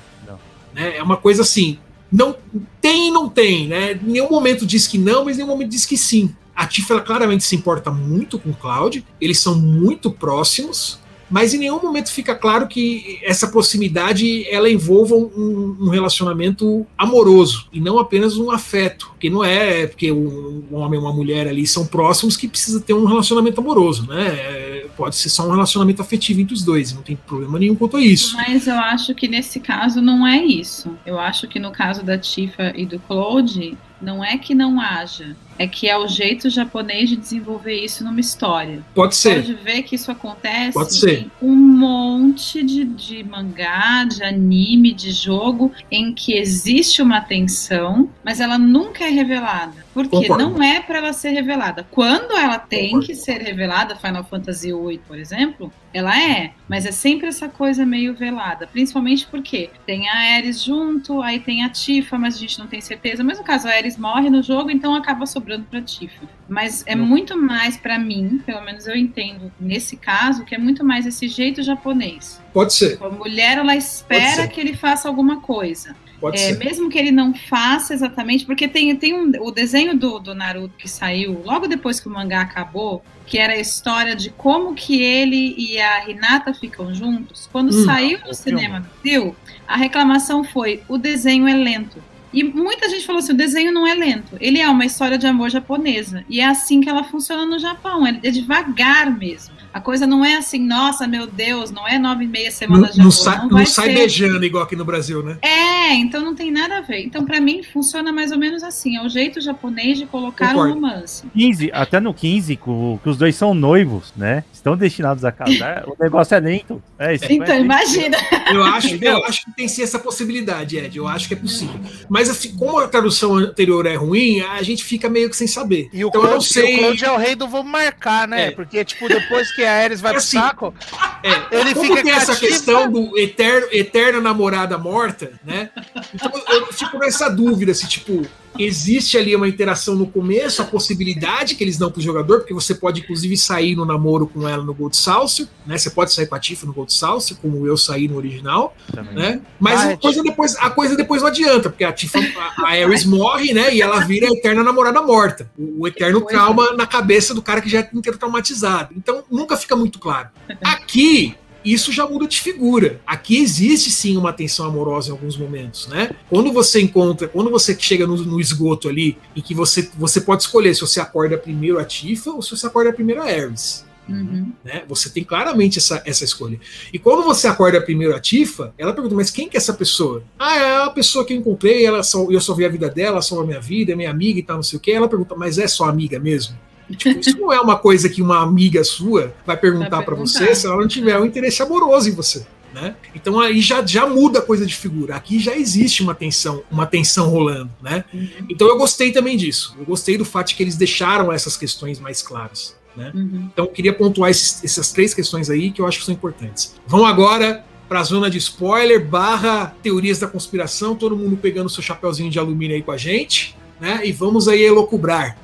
Né? É uma coisa assim, não tem e não tem, né? Em nenhum momento diz que não, mas em nenhum momento diz que sim. A Tifa claramente se importa muito com o Cloud, eles são muito próximos, mas em nenhum momento fica claro que essa proximidade ela envolva um, um relacionamento amoroso e não apenas um afeto, que não é porque um, homem e uma mulher ali são próximos que precisa ter um relacionamento amoroso, né? É, pode ser só um relacionamento afetivo entre os dois, não tem problema nenhum quanto a isso. Mas eu acho que nesse caso não é isso. Eu acho que no caso da Tifa e do Claude, não é que não haja, é que é o jeito japonês de desenvolver isso numa história. Pode ser. Pode ver que isso acontece Pode ser. em um monte de, de mangá, de anime, de jogo, em que existe uma tensão, mas ela nunca é revelada. Porque Concordo. não é para ela ser revelada. Quando ela tem Concordo. que ser revelada, Final Fantasy VIII, por exemplo, ela é, mas é sempre essa coisa meio velada. Principalmente porque tem a Ares junto, aí tem a Tifa, mas a gente não tem certeza. Mas no caso, a Ares morre no jogo, então acaba sobrando pra Tifa. Mas é muito mais para mim, pelo menos eu entendo nesse caso, que é muito mais esse jeito japonês. Pode ser. A mulher, ela espera que ele faça alguma coisa. Pode é, ser. Mesmo que ele não faça exatamente, porque tem, tem um, o desenho do, do Naruto que saiu logo depois que o mangá acabou, que era a história de como que ele e a Hinata ficam juntos. Quando hum, saiu no cinema do Brasil, a reclamação foi: o desenho é lento. E muita gente falou assim: o desenho não é lento. Ele é uma história de amor japonesa. E é assim que ela funciona no Japão. É, é devagar mesmo. A coisa não é assim, nossa, meu Deus, não é nove e meia Não, semanas de não amor. sai, não não sai ser. beijando igual aqui no Brasil, né? É, então não tem nada a ver. Então, pra mim, funciona mais ou menos assim. É o jeito japonês de colocar Concordo. um romance. 15, até no 15, que, os dois são noivos, né? Estão destinados a casar, [laughs] o negócio é lento. É isso. Então, imagina. Eu acho, eu acho que tem sim essa possibilidade, Ed. Eu acho que é possível. Mas assim, como a tradução anterior é ruim, a gente fica meio que sem saber. E o então eu não sei. o é o rei do vamos marcar, né? É. Porque, tipo, depois que a Ares vai É pro assim, saco, [laughs] É, Ele como fica tem essa questão do eterno, eterna namorada morta, né? Então eu fico nessa dúvida se, tipo, existe ali uma interação no começo, a possibilidade que eles dão pro jogador, porque você pode, inclusive, sair no namoro com ela no Gold Saucer, né? Você pode sair com a Tifa no Gold Saucer, como eu saí no original, Também. né? Mas Ah, a, coisa depois, a coisa depois não adianta, porque a Tifa, a, a Ares morre, né? E ela vira a eterna namorada morta. O, o eterno Coisa. trauma na cabeça do cara que já é inteiro traumatizado. Então nunca fica muito claro. Aqui. Isso já muda de figura. Aqui existe sim uma tensão amorosa em alguns momentos, né? Quando você encontra, quando você chega no, no esgoto ali, em que você, você pode escolher se você acorda primeiro a Tifa ou se você acorda primeiro a Ares Uhum. né? Você tem claramente essa, essa escolha. E quando você acorda primeiro a Tifa, ela pergunta: Mas quem que é essa pessoa? Ah, é a pessoa que eu encontrei, ela só, eu só vi a vida dela, só a minha vida, é minha amiga e tal, não sei o que. Ela pergunta: Mas é sua amiga mesmo? E, tipo, isso não é uma coisa que uma amiga sua vai perguntar perguntar. você se ela não tiver um interesse amoroso em você. Né? Então aí já, já muda a coisa de figura. Aqui já existe uma tensão, uma tensão rolando, né? Uhum. Então eu gostei também disso. Eu gostei do fato de que eles deixaram essas questões mais claras, né? Uhum. Então, eu queria pontuar esses- essas três questões aí que eu acho que são importantes. Vamos agora para a zona de spoiler barra teorias da conspiração, todo mundo pegando seu chapeuzinho de alumínio aí com a gente, né? E vamos aí elocubrar.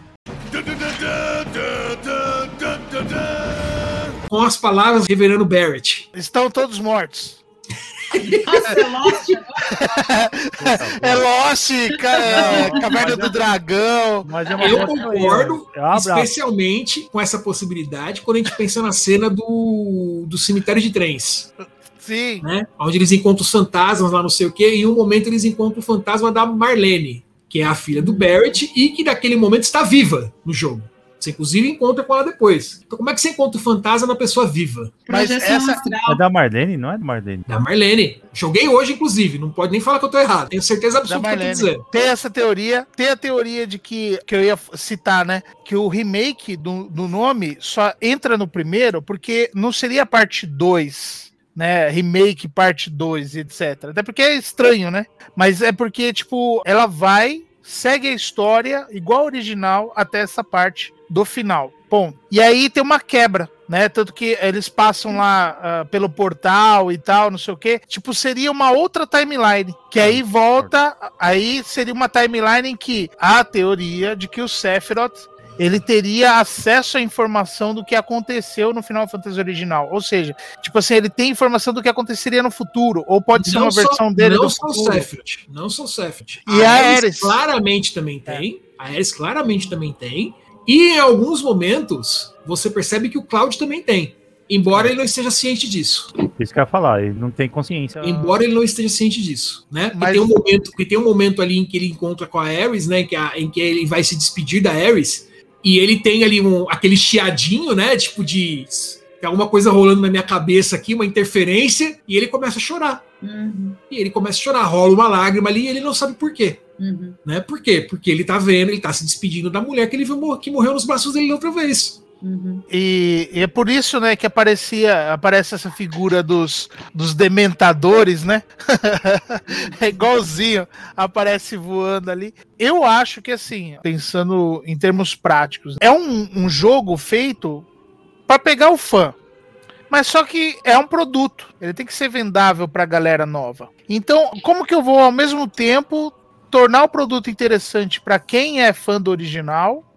Com as palavras reverendo Barrett. estão todos mortos. Nossa, Lost É Lost, ca- é, Caverna do Dragão. Mas é uma Eu concordo, abraço. especialmente com essa possibilidade, quando a gente pensa na cena do, do cemitério de trens. Sim. né? Onde eles encontram os fantasmas lá, não sei o quê, e em um momento eles encontram o fantasma da Marlene, que é a filha do Barrett, e que naquele momento está viva no jogo. Você inclusive encontra com ela depois. Então, como é que você encontra o fantasma na pessoa viva? Mas projeção essa- astral. É da Marlene? Não é da Marlene. Da Marlene. Joguei hoje, inclusive. Não pode nem falar que eu tô errado. Tenho certeza absoluta do que eu tô dizendo. Tem essa teoria, tem a teoria de que, que eu ia citar, né? Que o remake do, do nome só entra no primeiro porque não seria parte 2, né? Remake parte 2, etc. Até porque é estranho, né? Mas é porque, tipo, ela vai, segue a história igual a original até essa parte do final. Bom, e aí tem uma quebra, né? Tanto que eles passam lá ah, pelo portal e tal, não sei o quê. Tipo, seria uma outra timeline. Que aí volta, aí seria uma timeline em que há a teoria de que o Sephiroth ele teria acesso à informação do que aconteceu no Final Fantasy original. Ou seja, tipo assim, ele tem informação do que aconteceria no futuro. Ou pode ser uma só- versão dele não do só futuro. Não só o Sephiroth. E a Ares. claramente também tem. A Ares claramente também tem. E em alguns momentos, você percebe que o Cloud também tem. Embora ele não esteja ciente disso. Isso que eu ia falar, ele não tem consciência. Embora ele não esteja ciente disso, né? Mas- E tem um momento, que tem um momento ali em que ele encontra com a Ares, né? Que a- em que ele vai se despedir da Ares. E ele tem ali um, aquele chiadinho, né? Tipo de. Tem alguma coisa rolando na minha cabeça aqui, uma interferência, e ele começa a chorar. Uhum, E ele começa a chorar, rola uma lágrima ali e ele não sabe por quê. uhum. Né? Por quê? Porque ele tá vendo, ele tá se despedindo da mulher que ele viu que morreu nos braços dele outra vez. Uhum. E, e é por isso, né, que aparecia, aparece essa figura dos, dos dementadores, né? [laughs] é igualzinho, aparece voando ali. Eu acho que assim, pensando em termos práticos, é um, um jogo feito para pegar o fã. Mas só que é um produto, ele tem que ser vendável para a galera nova. Então, como que eu vou ao mesmo tempo tornar o produto interessante para quem é fã do original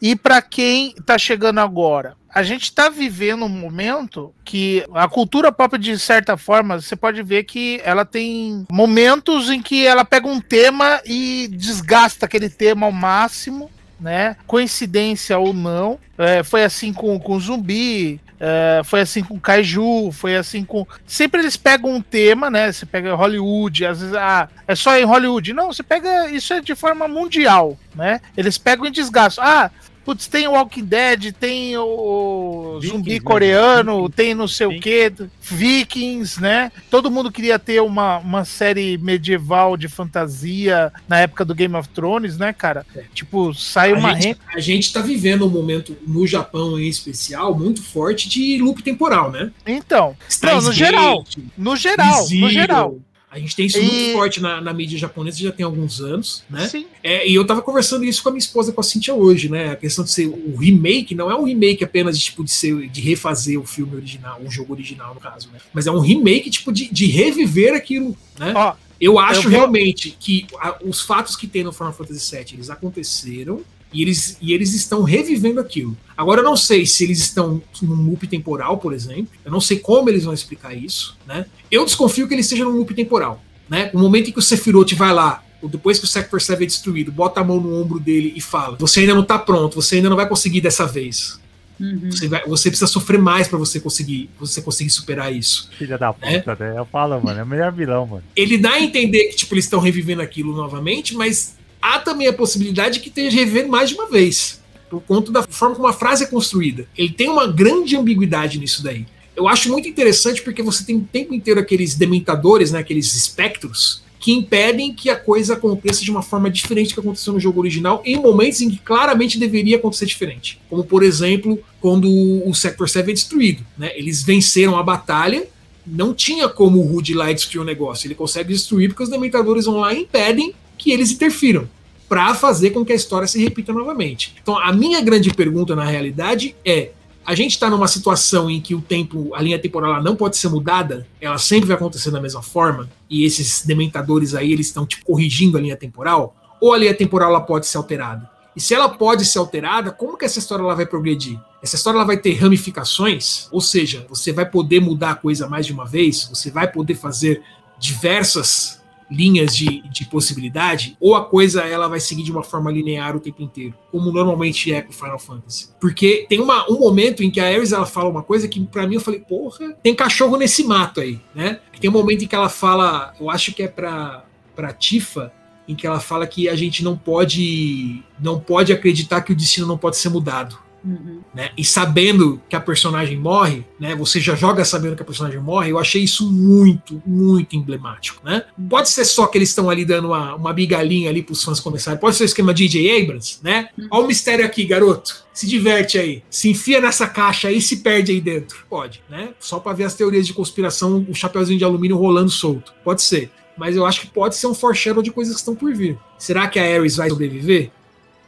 e para quem tá chegando agora? A gente tá vivendo um momento que a cultura pop, de certa forma, você pode ver que ela tem momentos em que ela pega um tema e desgasta aquele tema ao máximo, né? Coincidência ou não. É, foi assim com, com zumbi, é, foi assim com Kaiju, foi assim com. Sempre eles pegam um tema, né? Você pega Hollywood, às vezes, ah, é só em Hollywood. Não, você pega. Isso é de forma mundial, né? Eles pegam em desgaste. Ah, Putz, tem o Walking Dead, tem o Vikings, zumbi né? coreano, Vikings. tem não sei o que, Vikings, né? Todo mundo queria ter uma, uma série medieval de fantasia na época do Game of Thrones, né, cara? Tipo, sai uma a, gente, a gente tá vivendo um momento no Japão em especial muito forte de loop temporal, né? Então, Steins no geral, no geral, Zero. no geral. A gente tem isso E- muito forte na, na mídia japonesa já tem alguns anos, né? Sim. É, e eu tava conversando isso com a minha esposa, com a Cintia hoje, né? A questão de ser o remake não é um remake apenas de, tipo, de, ser, de refazer o filme original, o jogo original, no caso, né? Mas é um remake, tipo, de, de reviver aquilo, né? Ó, Eu acho vou- realmente que a- os fatos que tem no Final Fantasy VII, eles aconteceram e eles, e eles estão revivendo aquilo. Agora eu não sei se eles estão num loop temporal, por exemplo. Eu não sei como eles vão explicar isso, né? Eu desconfio que eles estejam num loop temporal, né? No momento em que o Sephiroth vai lá, ou depois que o Sector 7 é destruído, bota a mão no ombro dele e fala: "Você ainda não tá pronto, você ainda não vai conseguir dessa vez. Uhum. Você, vai- você precisa sofrer mais pra você conseguir, você conseguir superar isso." Filha da puta, né? Eu falo, mano, é o melhor vilão, mano. ele dá a entender que tipo, eles estão revivendo aquilo novamente, mas há também a possibilidade que esteja revivendo mais de uma vez. Por conta da forma como a frase é construída. Ele tem uma grande ambiguidade nisso daí. Eu acho muito interessante porque você tem o tempo inteiro aqueles dementadores, né, aqueles espectros, que impedem que a coisa aconteça de uma forma diferente que aconteceu no jogo original, em momentos em que claramente deveria acontecer diferente. Como, por exemplo, quando o Sector 7 é destruído. Né? Eles venceram a batalha, não tinha como o Rude lá destruir o negócio. Ele consegue destruir porque os dementadores vão lá e impedem que eles interfiram para fazer com que a história se repita novamente. Então, a minha grande pergunta na realidade é: a gente está numa situação em que o tempo, a linha temporal não pode ser mudada, ela sempre vai acontecer da mesma forma, e esses dementadores aí eles estão tipo, corrigindo a linha temporal, ou a linha temporal ela pode ser alterada? E se ela pode ser alterada, como que essa história ela vai progredir? Essa história ela vai ter ramificações, ou seja, você vai poder mudar a coisa mais de uma vez, você vai poder fazer diversas linhas de, de possibilidade, ou a coisa ela vai seguir de uma forma linear o tempo inteiro, como normalmente é com Final Fantasy. Porque tem uma, um momento em que a Ares ela fala uma coisa que pra mim eu falei, porra, tem cachorro nesse mato aí, né? Tem um momento em que ela fala, eu acho que é pra, pra Tifa, em que ela fala que a gente não pode não pode acreditar que o destino não pode ser mudado. Uhum. Né? E sabendo que a personagem morre, né? Você já joga sabendo que a personagem morre. Eu achei isso muito, muito emblemático, né? Pode ser só que eles estão ali dando uma, uma bigalinha ali para os fãs começarem. Pode ser o esquema DJ Abrams, né? Olha o mistério aqui, garoto. Se diverte aí, se enfia nessa caixa aí e se perde aí dentro. Pode, né? Só para ver as teorias de conspiração, o chapeuzinho de alumínio rolando solto. Pode ser. Mas eu acho que pode ser um foreshadow de coisas que estão por vir. Será que a Ares vai sobreviver?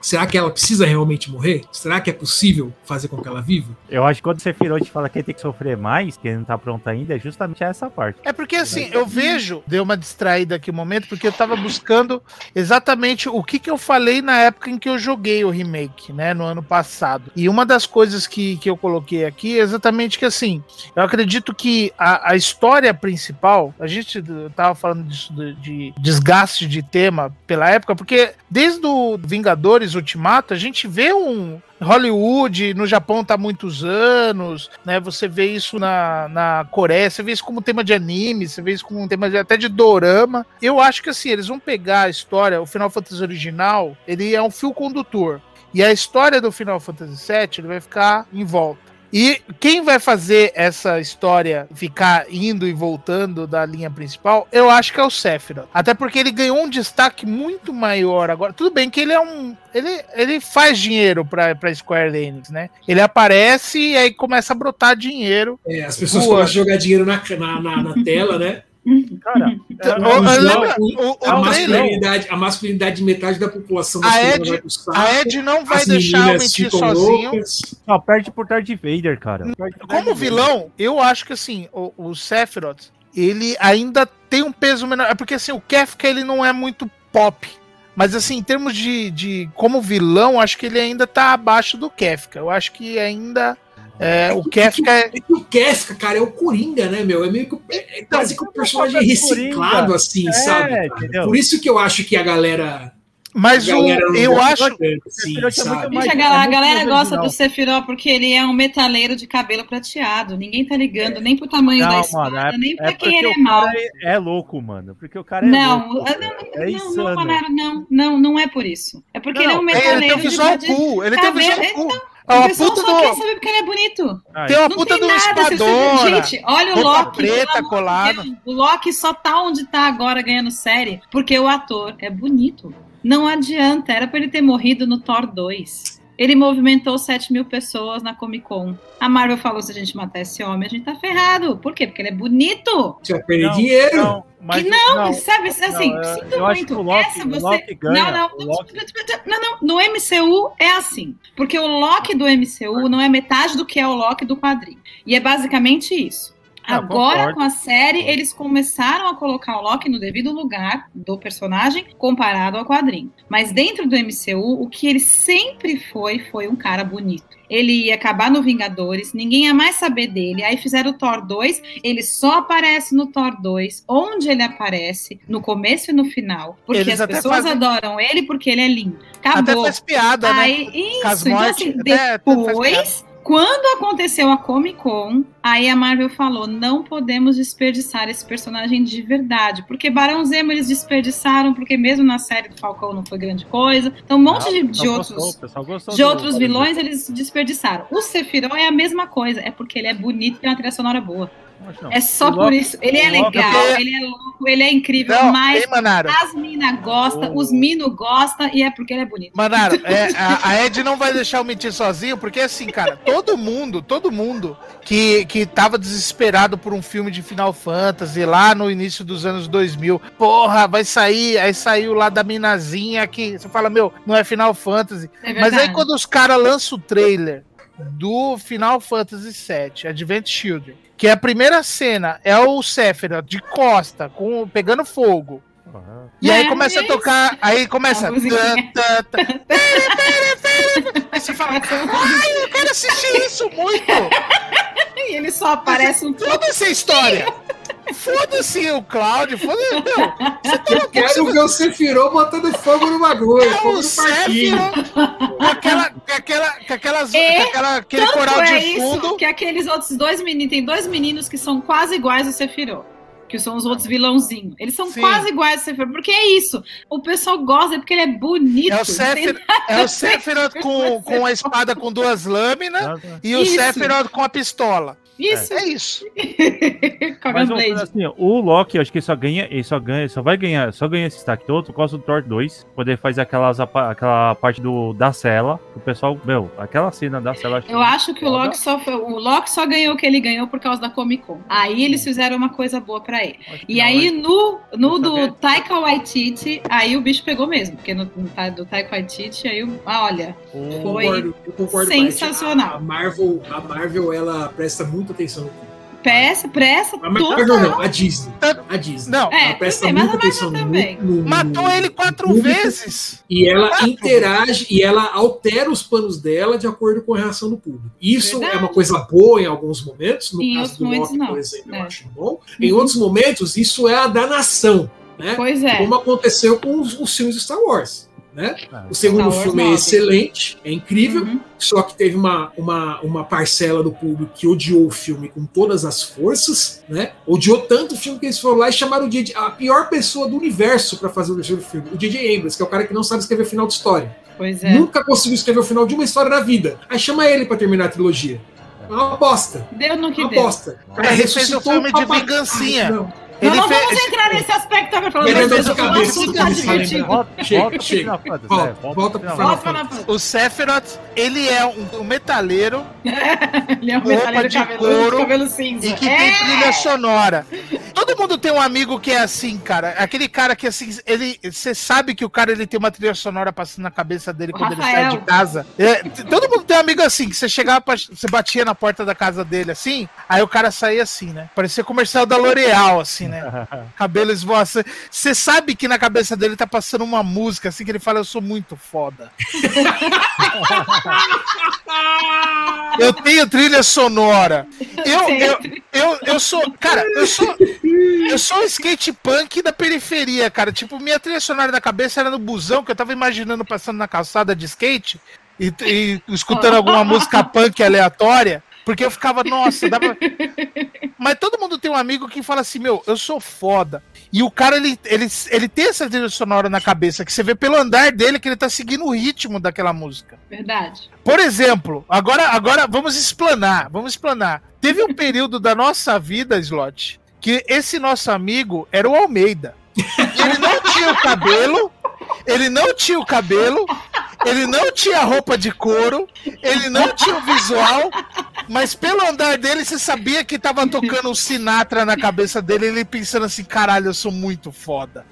Será que ela precisa realmente morrer? Será que é possível fazer com que ela viva? Eu acho que quando o Sephiroth fala que ele tem que sofrer mais, que ele não tá pronto ainda, é justamente essa parte. É porque assim, eu vejo, deu uma distraída aqui um momento, porque eu tava buscando exatamente o que, que eu falei na época em que eu joguei o remake, né, no ano passado. E uma das coisas que, que eu coloquei aqui é exatamente que assim, eu acredito que a, a história principal, a gente tava falando disso de, de desgaste de tema pela época, porque desde o Vingadores Ultimato, a gente vê um, Hollywood, no Japão tá há muitos anos, né? Você vê isso na, na Coreia, você vê isso como tema de anime, você vê isso como tema de, até de dorama. Eu acho que assim, eles vão pegar a história, o Final Fantasy original, ele é um fio condutor. E a história do Final Fantasy VII ele vai ficar em volta. E quem vai fazer essa história ficar indo e voltando da linha principal, eu acho que é o Sephiroth. Até porque ele ganhou um destaque muito maior agora. Tudo bem que ele é um. Ele, ele faz dinheiro pra, pra Square Enix, né? Ele aparece e aí começa a brotar dinheiro. É, as pessoas Boa. começam a jogar dinheiro na, na, na, na tela, né? Cara, Então, é, O- lembra o- o- o a, masculinidade, a masculinidade de metade da população A Ed- A Ed não vai deixar o mentir sozinho. loucas. perde por Darth Vader, cara. Como vilão, eu acho que assim, o, o Sephiroth, ele ainda tem um peso menor. É porque assim, o Kefka ele não é muito pop. Mas assim, em termos de, de como vilão, acho que ele ainda tá abaixo do Kefka. Eu acho que ainda é, o Kefka é. É que o Kefka, cara, é o Coringa, né, meu? É meio que é quase que um personagem Coringa. reciclado, assim, É, sabe? Por isso que eu acho que a galera Mas A o, galera eu acho. tanto, assim, Sephiroth é muito sabe? mais- Bicho, a é galera, a galera gosta do Sephiroth porque ele é um metaleiro de cabelo prateado. Ninguém tá ligando nem pro tamanho da Não, espada, mano, é, nem pra é quem ele é cara é, é louco, mano. Porque o cara é Não, louco. ah, não, é não, não, não, não, não é por isso. É porque ele é um É, ele metaleiro tem um de visual de- cool. Ele tem um cabelo- visual cool. O uma pessoal puta só quer do. saber porque ele é bonito. Ah, Tem uma Não puta tem do espadona. Gente, olha o Loki. preta colada. Deus, O Loki só tá onde tá agora ganhando série porque o ator é bonito. Não adianta, era pra ele ter morrido no Thor 2. Ele movimentou 7 mil pessoas na Comic Con. A Marvel falou: se a gente matar esse homem, a gente tá ferrado. Por quê? Porque ele é bonito. Você vai perder não, dinheiro. Não, mas que não, não, sabe? Assim, não, eu- sinto eu acho que muito. o Loki- Essa o você. Loki ganha, não, não, o Loki- não, não. No MCU é assim. Porque o Loki do MCU não é metade do que é o Loki do quadrinho. E é basicamente isso. Não, Agora, com a série, eles começaram a colocar o Loki no devido lugar do personagem comparado ao quadrinho. Mas dentro do MCU, o que ele sempre foi, foi um cara bonito. Ele ia acabar no Vingadores, ninguém ia mais saber dele. Aí fizeram o Thor 2, ele só aparece no Thor 2, onde ele aparece, no começo e no final. Porque Eles as até pessoas fazem- adoram ele porque ele é lindo. Até Acabou. faz piada, né? Aí, isso, Com as então assim, até- até depois, quando aconteceu a Comic Con, aí a Marvel falou: não podemos desperdiçar esse personagem de verdade. Porque Barão Zemo eles desperdiçaram, porque mesmo na série do Falcão não foi grande coisa. Então, um monte Não, de, de outros. gostou, De outros vilões eles desperdiçaram. O Sephiroth é a mesma coisa, é porque ele é bonito e tem uma trilha sonora boa. É só por isso. Ele é legal, porque- ele é louco, ele é incrível, Não, mas hein, Manaro? as minas gostam, Oh. os mino gostam e é porque ele é bonito. Manaro, [laughs] é, a, a Ed não vai deixar eu mentir sozinho, porque assim, cara, todo mundo, todo mundo que, que tava desesperado por um filme de Final Fantasy lá no início dos anos 2000, porra, vai sair, aí saiu lá da minazinha que você fala, meu, não é Final Fantasy. É Mas aí quando os caras lançam o trailer do Final Fantasy VII, Advent Children, que a primeira cena é o Sephiroth de costa, com, pegando fogo. Aham. E aí começa a tocar, aí começa. A musiquinha. Tá, tá, tá. Aí você fala, ai, eu quero assistir isso muito! [laughs] E ele só aparece um pouco. Foda-se a história! Foda-se o Cláudio, foda-se. Meu, você tá louco? Quero ver o Sephiroth botando fogo no bagulho, É fogo o. Sephiroth com aquela, com aquela, com aquelas, É, com aquela, aquele Tanto coral de é isso fundo. que aqueles outros dois meninos, tem dois meninos que são quase iguais ao Sephiroth. Que são os outros vilãozinhos. Eles são Sim. quase iguais ao Sephiroth. Porque é isso. O pessoal gosta porque ele é bonito. É o Sephiroth, é o Sephiroth com, com a espada com duas lâminas e o Isso. Sephiroth com a pistola. Isso. É isso. [laughs] Com Mas assim, o Loki, eu acho que ele só ganha, ele só ganha, só vai ganhar, só ganha esse destaque todo por causa do Thor 2, poder fazer aquelas apa- aquela parte do da cela, o pessoal, meu, aquela cena da cela. Eu acho que o Loki, só foi, o Loki só ganhou o que ele ganhou por causa da Comic Con. Aí eles fizeram uma coisa boa pra ele. Acho que E não, aí, no, no Eu do. Taika Waititi, aí o bicho pegou mesmo. Porque no, do Taika Waititi, aí, o- ah, olha, o- foi Concordo, eu concordo sensacional. A Marvel, a Marvel, ela presta muita atenção no filme. peça, pressa, A Marvel total. não, a Disney. A Disney. Não, É, ela presta muita atenção no, também. no- matou ele quatro público. vezes. E ela Quatro interage e ela altera os planos dela de acordo com a reação do público. Isso Verdade. é uma coisa boa em alguns momentos, no Em caso outros do momentos, Loki, não. por exemplo, É. eu acho bom. Em outros momentos, isso é a danação, né? Pois é. Como aconteceu com os, os filmes de Star Wars. Né? Ah, O segundo Star Wars filme é nove. excelente, é incrível, Uhum. só que teve uma, uma, uma parcela do público que odiou o filme com todas as forças, né? Odiou tanto o filme que eles foram lá e chamaram o DJ, a pior pessoa do universo para fazer o terceiro filme, o DJ Abrams, que é o cara que não sabe escrever final de história. Pois é. Nunca conseguiu escrever o final de uma história na vida. Aí chama ele para terminar a trilogia. É uma bosta. Deu no que Uma deu. bosta. O cara Ele fez ressuscitou um filme de vingancinha. Ele não fez. vamos entrar nesse aspecto agora, falando Ele andou o de cabeça, de tá divertido. Volta, Chega, pro chega. Final Fantasy, Volta, volta volta pro pro Final Volta Fantasy. pra Fantasy. O Sephiroth, ele é um, um metaleiro [laughs] Ele é um Roupa metaleiro de cabelo, couro cabelo cinza. e que é. tem trilha sonora. Todo mundo tem um amigo que é assim, cara. Aquele cara que assim, ele, você sabe que o cara ele tem uma trilha sonora passando na cabeça dele O quando ele Rafael. sai de casa. É, todo mundo tem um amigo assim, que você chegava, pra, você batia na porta da casa dele assim, aí o cara saía assim, né? Parecia comercial da L'Oreal, assim, né? Cabelo esvoaçante. Você sabe que na cabeça dele tá passando uma música, assim, que ele fala, eu sou muito foda. eu tenho trilha sonora. Eu, eu, eu, eu sou, cara, eu sou, eu sou um skate punk da periferia, cara. Tipo, minha trilha sonora da cabeça era no busão, que eu tava imaginando passando na calçada de skate e, e escutando alguma música punk aleatória. Porque eu ficava, nossa, dava. [laughs] Mas todo mundo tem um amigo que fala assim: meu, eu sou foda. E o cara, ele, ele, ele tem essa trilha sonora na cabeça, que você vê pelo andar dele que ele tá seguindo o ritmo daquela música. Verdade. Por exemplo, agora, agora vamos explanar, vamos explanar. Teve um período da nossa vida, Slot, que esse nosso amigo era o Almeida. Ele não tinha o cabelo, ele não tinha o cabelo, ele não tinha roupa de couro, ele não tinha o visual, mas pelo andar dele você sabia que tava tocando um Sinatra na cabeça dele, ele pensando assim, caralho, eu sou muito foda.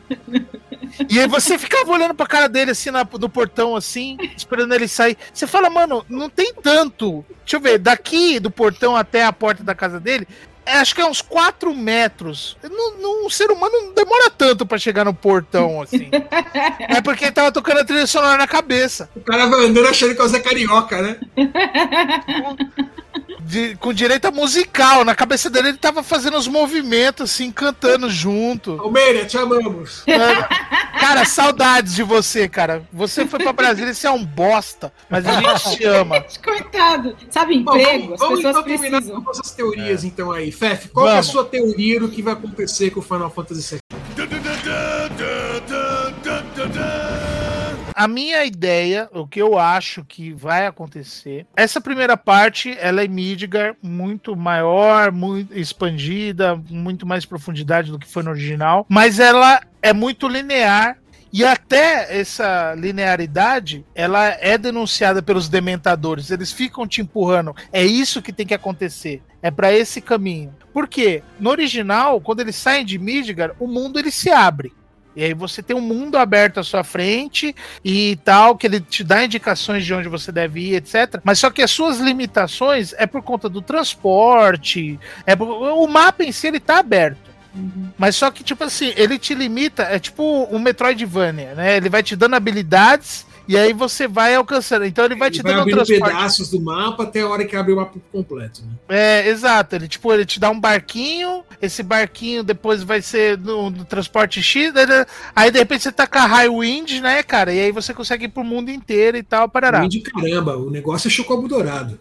E aí você ficava olhando pra cara dele assim na, no portão, assim, esperando ele sair. Você fala, mano, não tem tanto. Deixa eu ver, daqui do portão até a porta da casa dele, acho que é uns 4 metros. Um ser humano não demora tanto para chegar no portão, assim. [laughs] é porque ele tava tocando a trilha sonora na cabeça. O cara vai andando achando que é o Zé Carioca, né? [laughs] De, com direito a musical. Na cabeça dele ele tava fazendo os movimentos, assim, cantando junto. Almeida, te amamos. É, cara, saudades de você, cara. Você foi pra Brasília, você é um bosta, mas a gente te ama. [laughs] Coitado. Sabe, emprego, Bom, vamos, as vamos pessoas então precisam. com essas teorias, é. então, aí. Fef, qual é a sua teoria do que vai acontecer com o Final Fantasy VII? A minha ideia, o que eu acho que vai acontecer, essa primeira parte, ela é Midgar muito maior, muito expandida, muito mais profundidade do que foi no original, mas ela é muito linear e até essa linearidade, ela é denunciada pelos dementadores. Eles ficam te empurrando. É isso que tem que acontecer. É para esse caminho. Por quê? No original, quando eles saem de Midgar, o mundo ele se abre. E aí você tem um mundo aberto à sua frente e tal, que ele te dá indicações de onde você deve ir, etc. Mas só que as suas limitações é por conta do transporte, é por... o mapa em si ele tá aberto. Uhum. Mas só que, tipo assim, ele te limita, é tipo um Metroidvania, né? Ele vai te dando habilidades e aí você vai alcançando. Então ele vai ele te vai dando abrindo pedaços do mapa até a hora que abre o mapa completo. Né? É, exato. Ele tipo, ele te dá um barquinho, esse barquinho depois vai ser no, no transporte X, né, né? aí de repente você tá com a High Wind, né, cara? E aí você consegue ir pro mundo inteiro e tal, parará. Wind, caramba, o negócio é chocobo dourado.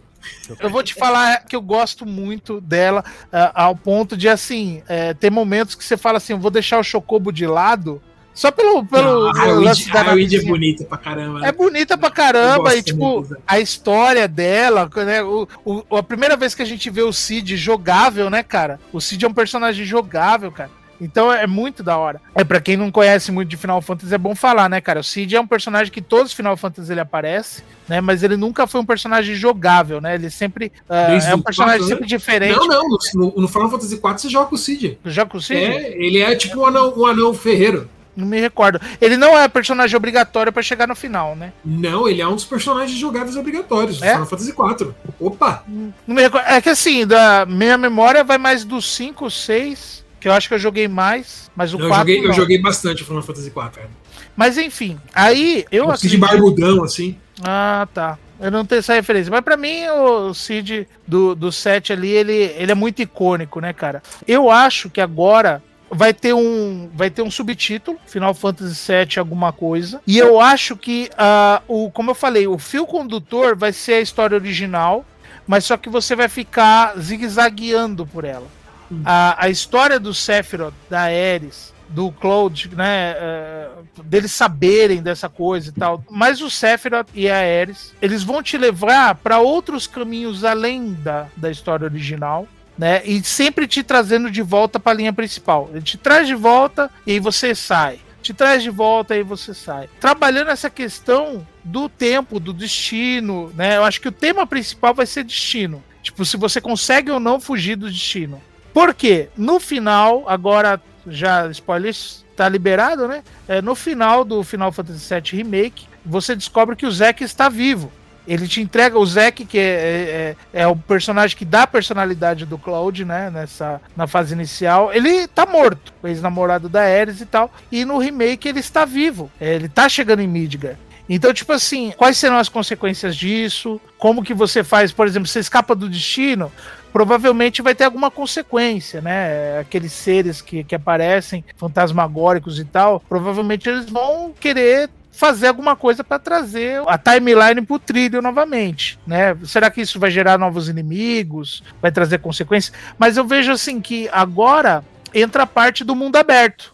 Eu vou te falar que eu gosto muito dela, uh, ao ponto de, assim, é, ter momentos que você fala assim, eu vou deixar o Chocobo de lado, só pelo. pelo não, a lance da é bonita pra caramba. Né? É bonita pra caramba. E, tipo, a história dela, né? O, o, a primeira vez que a gente vê o Cid jogável, né, cara? O Cid é um personagem jogável, cara. Então é muito da hora. É para quem não conhece muito de Final Fantasy é bom falar, né, cara? O Cid é um personagem que todos os Final Fantasy ele aparece, né? Mas ele nunca foi um personagem jogável, né? Ele sempre uh, é um personagem 4, sempre né? diferente. Não, não. No, no, Final Fantasy 4 você joga o Cid. Joga com o Cid? É, ele é tipo um anão, um anão ferreiro. Não me recordo. Ele não é personagem obrigatório para chegar no final, né? Não, ele é um dos personagens jogáveis obrigatórios do é? Final Fantasy IV. Opa! Não me recordo. É que assim, da minha memória vai mais dos 5, 6, que eu acho que eu joguei mais, mas o não, 4 eu joguei, eu joguei bastante o Final Fantasy IV, cara. Mas enfim, aí eu um Cid barbudão, assim. Ah, tá. Eu não tenho essa referência. Mas para mim, o Cid do, do 7 ali, ele, ele é muito icônico, né, cara? Eu acho que agora vai ter um vai ter um subtítulo Final Fantasy VII alguma coisa e eu acho que uh, o como eu falei o fio condutor vai ser a história original mas só que você vai ficar zigue-zagueando por ela hum. a, a história do Sephiroth da Ares do Cloud, né, uh, deles saberem dessa coisa e tal. Mas o Sephiroth e a Ares, eles vão te levar para outros caminhos além da, da história original né? E sempre te trazendo de volta para a linha principal. Ele te traz de volta e aí você sai. Te traz de volta e aí você sai. Trabalhando essa questão do tempo, do destino, né? Eu acho que o tema principal vai ser destino. Tipo, se você consegue ou não fugir do destino. Por quê? No final, agora já spoiler está liberado, né? É, no final do Final Fantasy VII Remake, você descobre que o Zack está vivo. Ele te entrega o Zack, que é, é, é, o personagem que dá a personalidade do Cloud, né? Nessa, na fase inicial. Ele tá morto, ex-namorado da Ares e tal. E no remake ele está vivo. É, ele tá chegando em Midgar. Então, tipo assim, quais serão as consequências disso? Como que você faz, por exemplo, você escapa do destino? Provavelmente vai ter alguma consequência, né? Aqueles seres que, que aparecem, fantasmagóricos e tal, provavelmente eles vão querer fazer alguma coisa para trazer a timeline pro trilho novamente, né? Será que isso vai gerar novos inimigos? Vai trazer consequências? Mas eu vejo assim que agora entra a parte do mundo aberto.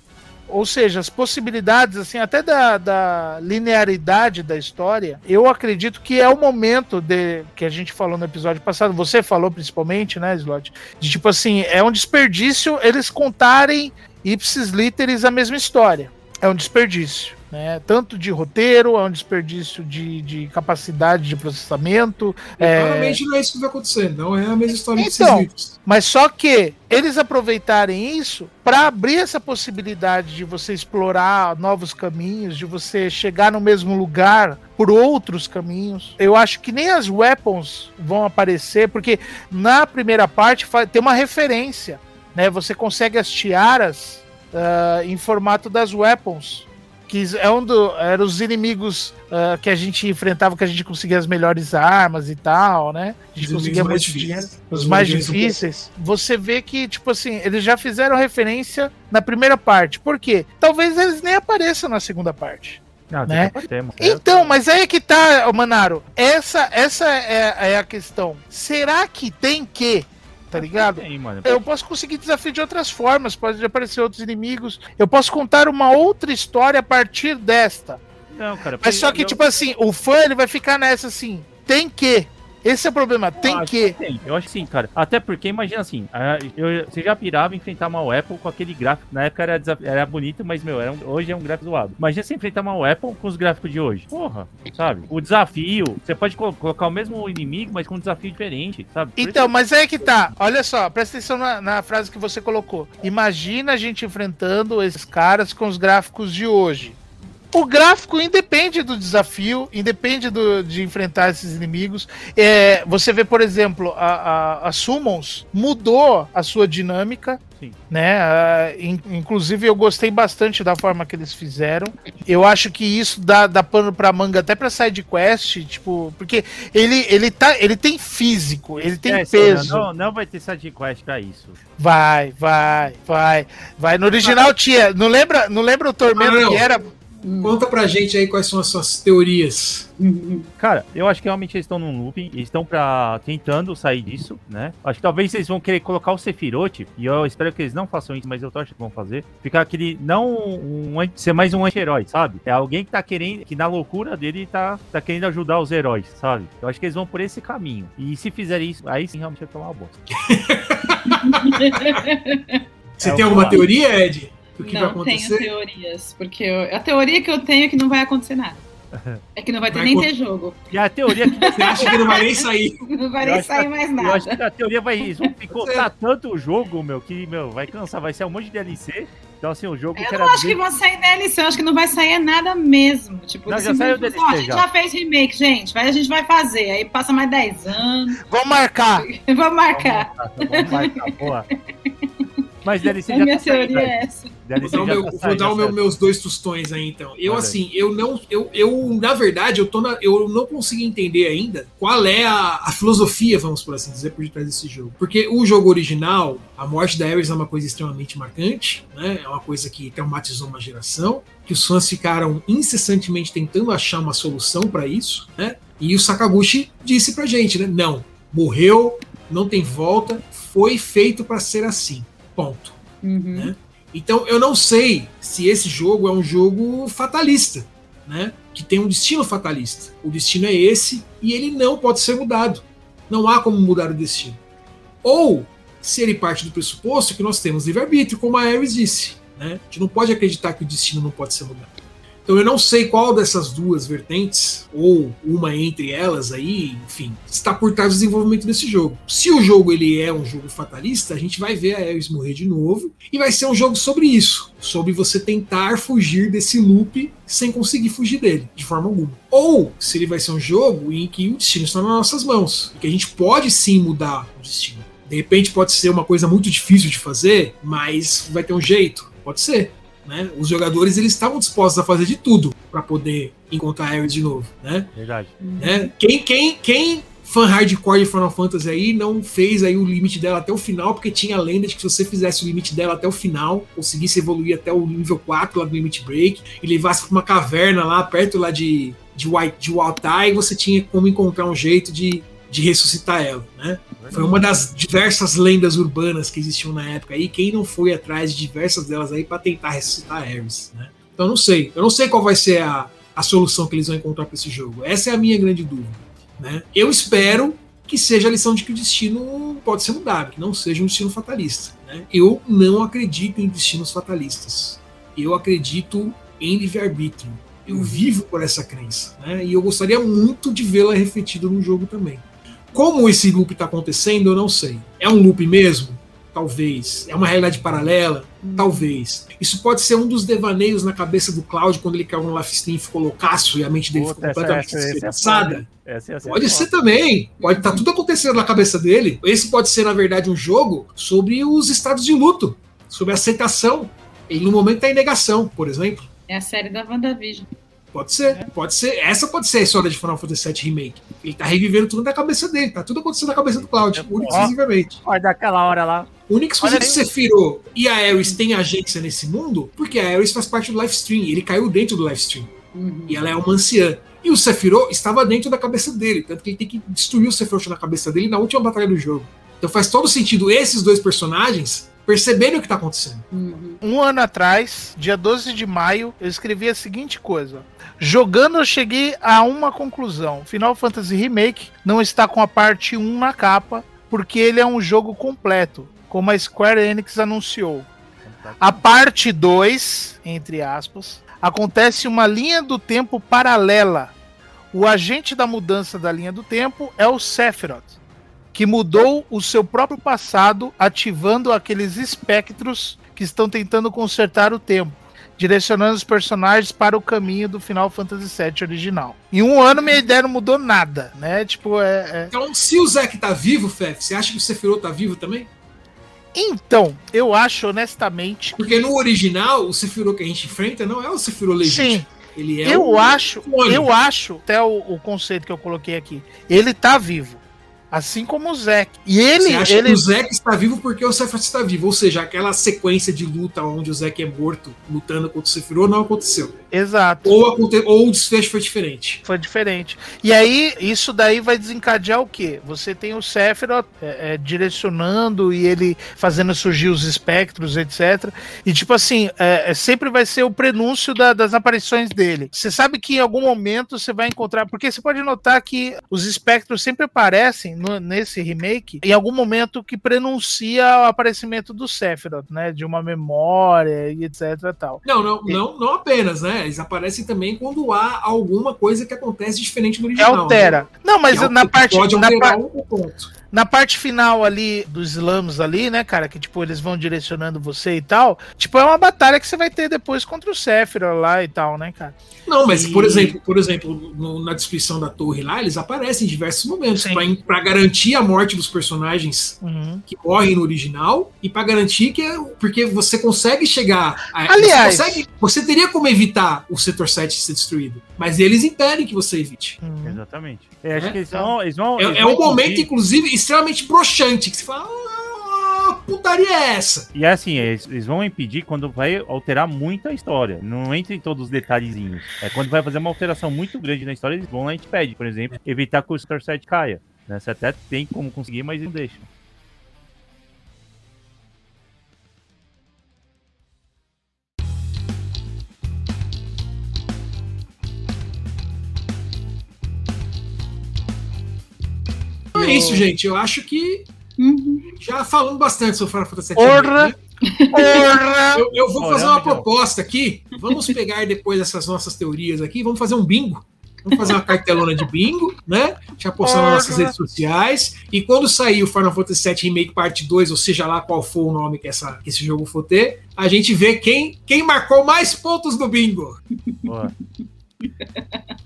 Ou seja, as possibilidades, assim, até da, da, linearidade da história, eu acredito que é o momento de que a gente falou no episódio passado, você falou principalmente, né, Slot? De tipo assim, é um desperdício eles contarem ipsis literis a mesma história. É um desperdício. Né? Tanto de roteiro, é um desperdício de, de capacidade de processamento. É... Claramente não é isso que vai acontecer, não é a mesma história então, de Mas só que eles aproveitarem isso para abrir essa possibilidade de você explorar novos caminhos, de você chegar no mesmo lugar por outros caminhos. Eu acho que nem as weapons vão aparecer, porque na primeira parte tem uma referência. Né? Você consegue as tiaras uh, em formato das weapons que é um dos eram os inimigos uh, que a gente enfrentava, que a gente conseguia as melhores armas e tal, né? A gente os conseguia muito dinheiro, os, mais difíceis. Você vê que, tipo assim, eles já fizeram referência na primeira parte. Por quê? Talvez eles nem apareçam na segunda parte. Não, né? Então, mas aí é que tá, Manaro. Essa, essa é, é a questão. Será que tem que tá ligado? Tem, mano. Eu posso conseguir desafio de outras formas, pode aparecer outros inimigos. Eu posso contar uma outra história a partir desta. Não, cara. Mas só que, eu... tipo assim, o fã ele vai ficar nessa assim, tem que. Esse é o problema, tem que. que tem. Eu acho que sim, cara. Até porque, imagina assim, eu, você já pirava enfrentar uma Apple com aquele gráfico. Na época era, era bonito, mas, meu, era um, hoje é um gráfico zoado. Imagina você enfrentar uma Apple com os gráficos de hoje. Porra, sabe? O desafio, você pode colocar o mesmo inimigo, mas com um desafio diferente, sabe? Por então, isso... mas é que tá. Olha só, presta atenção na, na frase que você colocou. Imagina a gente enfrentando esses caras com os gráficos de hoje o gráfico independe do desafio, independe do, de enfrentar esses inimigos. É, você vê, por exemplo, a, a, a Summons mudou a sua dinâmica. Sim. Né? Uh, in, inclusive, eu gostei bastante da forma que eles fizeram. Eu acho que isso dá, dá pano pra manga até pra side quest, tipo, porque ele, ele, tá, ele tem físico, ele tem é, peso. Não, não vai ter side quest pra isso. Vai, vai, vai. Vai. No original tinha. Não lembra, não lembra o tormento ah, que era? Conta pra gente aí quais são as suas teorias. Cara, eu acho que realmente eles estão num looping, eles estão pra, tentando sair disso, né? Acho que talvez eles vão querer colocar o Sephiroth, e eu espero que eles não façam isso, mas eu tô achando que vão fazer. Ficar aquele, não um, ser mais um anti-herói, sabe? É alguém que tá querendo, que na loucura dele tá, tá querendo ajudar os heróis, sabe? Eu acho que eles vão por esse caminho. E se fizerem isso, aí sim realmente vai tomar uma bosta. [laughs] Você é tem alguma teoria, Ed? Do que não vai acontecer? tenho teorias, porque eu, a teoria que eu tenho é que não vai acontecer nada. É que não vai ter vai nem ter jogo. E a teoria que [laughs] você acha que não vai nem sair. [laughs] Não vai eu nem sair mais nada. Eu acho que a teoria vai picotar tanto o jogo, meu, que, meu, vai cansar, vai ser um monte de DLC. Então, assim, o jogo. Eu não acho que vão sair DLC, eu acho que não vai sair nada mesmo. Tipo, não, já saiu DLC. Ó, a gente já. já fez remake, gente. Vai, a gente vai fazer. Aí passa mais 10 anos. [laughs] Vamos marcar. Vamos marcar. Vamos marcar, boa. Mas [laughs] DLC a já minha tá teoria é essa. DLC vou dar, o, meu, tá vou dar o meu, meus dois tostões aí, então. Eu, assim, eu não. Eu, eu, na verdade, eu, tô na, eu não consegui entender ainda qual é a, a filosofia, vamos por assim dizer, por detrás desse jogo. Porque o jogo original, a morte da Ares é uma coisa extremamente marcante, né? É uma coisa que traumatizou uma geração, que os fãs ficaram incessantemente tentando achar uma solução para isso, né? E o Sakaguchi disse pra gente, né? Não, morreu, não tem volta, foi feito para ser assim. Ponto. Uhum. Né? Então eu não sei se esse jogo é um jogo fatalista, né? Que tem um destino fatalista. O destino é esse e ele não pode ser mudado. Não há como mudar o destino. Ou se ele parte do pressuposto que nós temos livre-arbítrio, como a Ares disse. Né? A gente não pode acreditar que o destino não pode ser mudado. Então eu não sei qual dessas duas vertentes, ou uma entre elas aí, enfim, está por trás do desenvolvimento desse jogo. Se o jogo ele é um jogo fatalista, a gente vai ver a Ares morrer de novo, e vai ser um jogo sobre isso, sobre você tentar fugir desse loop sem conseguir fugir dele, de forma alguma. Ou se ele vai ser um jogo em que o destino está nas nossas mãos, que a gente pode sim mudar o destino. De repente pode ser uma coisa muito difícil de fazer, mas vai ter um jeito. Pode ser. Né? Os jogadores eles estavam dispostos a fazer de tudo para poder encontrar Ares de novo, né? Verdade. né? Quem, quem, quem fã hardcore de Final Fantasy aí não fez aí o limite dela até o final, porque tinha a lenda de que se você fizesse o limite dela até o final, conseguisse evoluir até o nível 4 lá do Limit Break e levasse pra uma caverna lá perto lá de de White de Waltai, você tinha como encontrar um jeito de, de ressuscitar ela, né? Foi uma das diversas lendas urbanas que existiam na época aí. Quem não foi atrás de diversas delas aí para tentar ressuscitar Ares, né? Então eu não sei. Eu não sei qual vai ser a, a solução que eles vão encontrar para esse jogo. Essa é a minha grande dúvida. Né? Eu espero que seja a lição de que o destino pode ser mudado, que não seja um destino fatalista. Né? Eu não acredito em destinos fatalistas. Eu acredito em livre-arbítrio. Eu vivo por essa crença. Né? E eu gostaria muito de vê-la refletida no jogo também. Como esse loop está acontecendo, eu não sei. É um loop mesmo? Talvez. É uma realidade paralela? Talvez. Isso pode ser um dos devaneios na cabeça do Cloud quando ele caiu no Life Stream e ficou loucaço e a mente dele ficou Puta, essa- completamente essa- essa é despedaçada. Pode foda. ser também. Pode estar tudo acontecendo na cabeça dele. Esse pode ser, na verdade, um jogo sobre os estados de luto, sobre aceitação. Ele, no momento, está em negação, por exemplo. É a série da WandaVision. Pode ser, pode ser. Essa pode ser a história de Final Fantasy VII Remake. Ele tá revivendo tudo na cabeça dele. Tá tudo acontecendo na cabeça do Cloud, único e Ó. exclusivamente. Olha daquela hora lá. O único exclusivo que Sephiroth e a Ares têm agência nesse mundo, porque a Ares faz parte do Livestream. Ele caiu dentro do Livestream. Uhum. E ela é uma anciã. E o Sephiroth estava dentro da cabeça dele. Tanto que ele tem que destruir o Sephiroth na cabeça dele na última batalha do jogo. Então faz todo sentido esses dois personagens perceberem o que tá acontecendo. Uhum. Um ano atrás, dia 12 de maio, eu escrevi a seguinte coisa. Jogando, eu cheguei a uma conclusão. Final Fantasy Remake não está com a parte 1 na capa, porque ele é um jogo completo, como a Square Enix anunciou. A parte 2, entre aspas, acontece uma linha do tempo paralela. O agente da mudança da linha do tempo é o Sephiroth, que mudou o seu próprio passado, ativando aqueles espectros que estão tentando consertar o tempo, direcionando os personagens para o caminho do Final Fantasy VII original. Em um ano, minha ideia não mudou nada, né? Tipo, é- é... Então, se o Zack tá vivo, Fef, você acha que o Sephiroth tá vivo também? Então, eu acho honestamente. Porque no original, o Sephiroth que a gente enfrenta não é o Sephiroth legítimo. Sim, Ele é eu um acho, eu acho, até o, o conceito que eu coloquei aqui, ele tá vivo. Assim como o Zack. E ele, Você acha ele que o Zack está vivo porque o Sephiroth está vivo. Ou seja, aquela sequência de luta onde o Zack é morto lutando contra o Sephiroth não aconteceu. Exato. Ou, aconte... ou o desfecho foi diferente. Foi diferente. E aí, isso daí vai desencadear o quê? Você tem o Sephiroth é, é, direcionando e ele fazendo surgir os espectros, etc. E tipo assim, é, é, sempre vai ser o prenúncio da- das aparições dele. Você sabe que em algum momento você vai encontrar. Porque você pode notar que os espectros sempre aparecem no- nesse remake em algum momento que prenuncia o aparecimento do Sephiroth, né? De uma memória e etc e tal. Não, não, não, não apenas, né? Eles aparecem também quando há alguma coisa que acontece diferente do Que original. altera. né? Não, mas Que al- na que parte. Pode na alterar um ponto. Na parte final ali dos slams ali, né, cara, que tipo eles vão direcionando você e tal, tipo é uma batalha que você vai ter depois contra o Sephiroth lá e tal, né, cara? Não, mas E- por exemplo, por exemplo, no- na descrição da torre lá, eles aparecem em diversos momentos para garantir a morte dos personagens Uhum. que morrem no original e para garantir que é porque você consegue chegar. A, Aliás- você, consegue- você teria como evitar o setor 7 ser destruído, mas eles impedem que você evite. Uhum. Exatamente. Eu acho É, que eles vão. Eles vão É, eles é vão um momento, inclusive, extremamente broxante que você fala. Ah, putaria é essa? E é assim, eles, eles vão impedir quando vai alterar muito a história. Não entra em todos os detalhezinhos. É quando vai fazer uma alteração muito grande na história, eles vão lá e te pede, por exemplo, evitar que o Star 7 caia. Né? Você até tem como conseguir, mas não deixa. É isso, gente. Eu acho que Uhum. já falamos bastante sobre Final Fantasy VII. Porra! né? Porra! Eu, eu vou fazer uma amigão. proposta aqui. Vamos pegar depois dessas nossas teorias aqui, vamos fazer um bingo. Vamos fazer uma cartelona de bingo, né? Já postar nas nossas redes sociais. E quando sair o Final Fantasy VII Remake Parte 2, ou seja lá qual for o nome que, essa, que esse jogo for ter, a gente vê quem, quem marcou mais pontos no bingo. O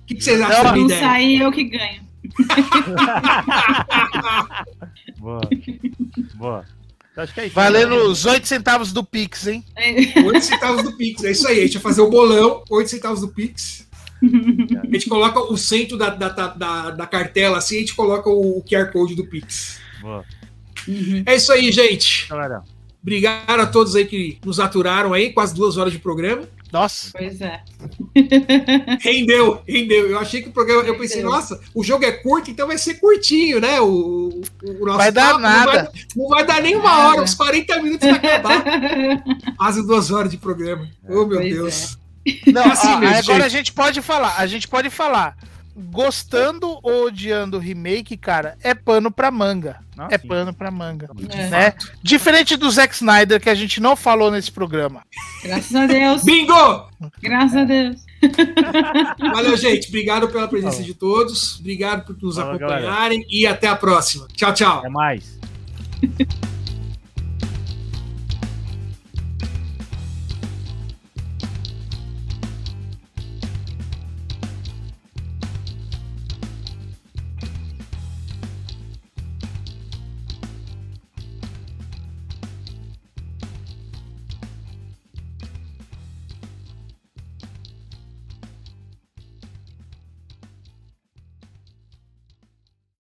que, que vocês acham da ideia? sair eu que ganho. [laughs] Boa. Boa. Acho que é isso. Valendo os 8 centavos do Pix, hein? 8 centavos do Pix, é isso aí. A gente vai fazer o bolão, 8 centavos do Pix. A gente coloca o centro da, da, da, da- da cartela assim, a gente coloca o QR Code do Pix. Boa. Uhum. É isso aí, gente. Galera, Obrigado a todos aí que nos aturaram aí, quase duas horas de programa. Nossa. Pois é. Rendeu, rendeu. Eu achei que o programa. Eu pensei, nossa, o jogo é curto, então vai ser curtinho, né? O, o nosso Vai dar papo nada. Não vai, não vai dar nem uma hora, uns 40 minutos vai acabar. [laughs] Quase duas horas de programa. Oh, meu Pois Deus. Não, É assim ó, mesmo, agora gente. a gente pode falar, a gente pode falar. Gostando ou odiando o remake, cara, é pano pra manga. Ah, é sim. pano pra manga. É. Né? Diferente do Zack Snyder, que a gente não falou nesse programa. Graças a Deus. Bingo! Graças a Deus. [laughs] Valeu, gente. Obrigado pela presença Falou. de todos. Obrigado por nos Falou, acompanharem. E até a próxima. Tchau, tchau. até mais.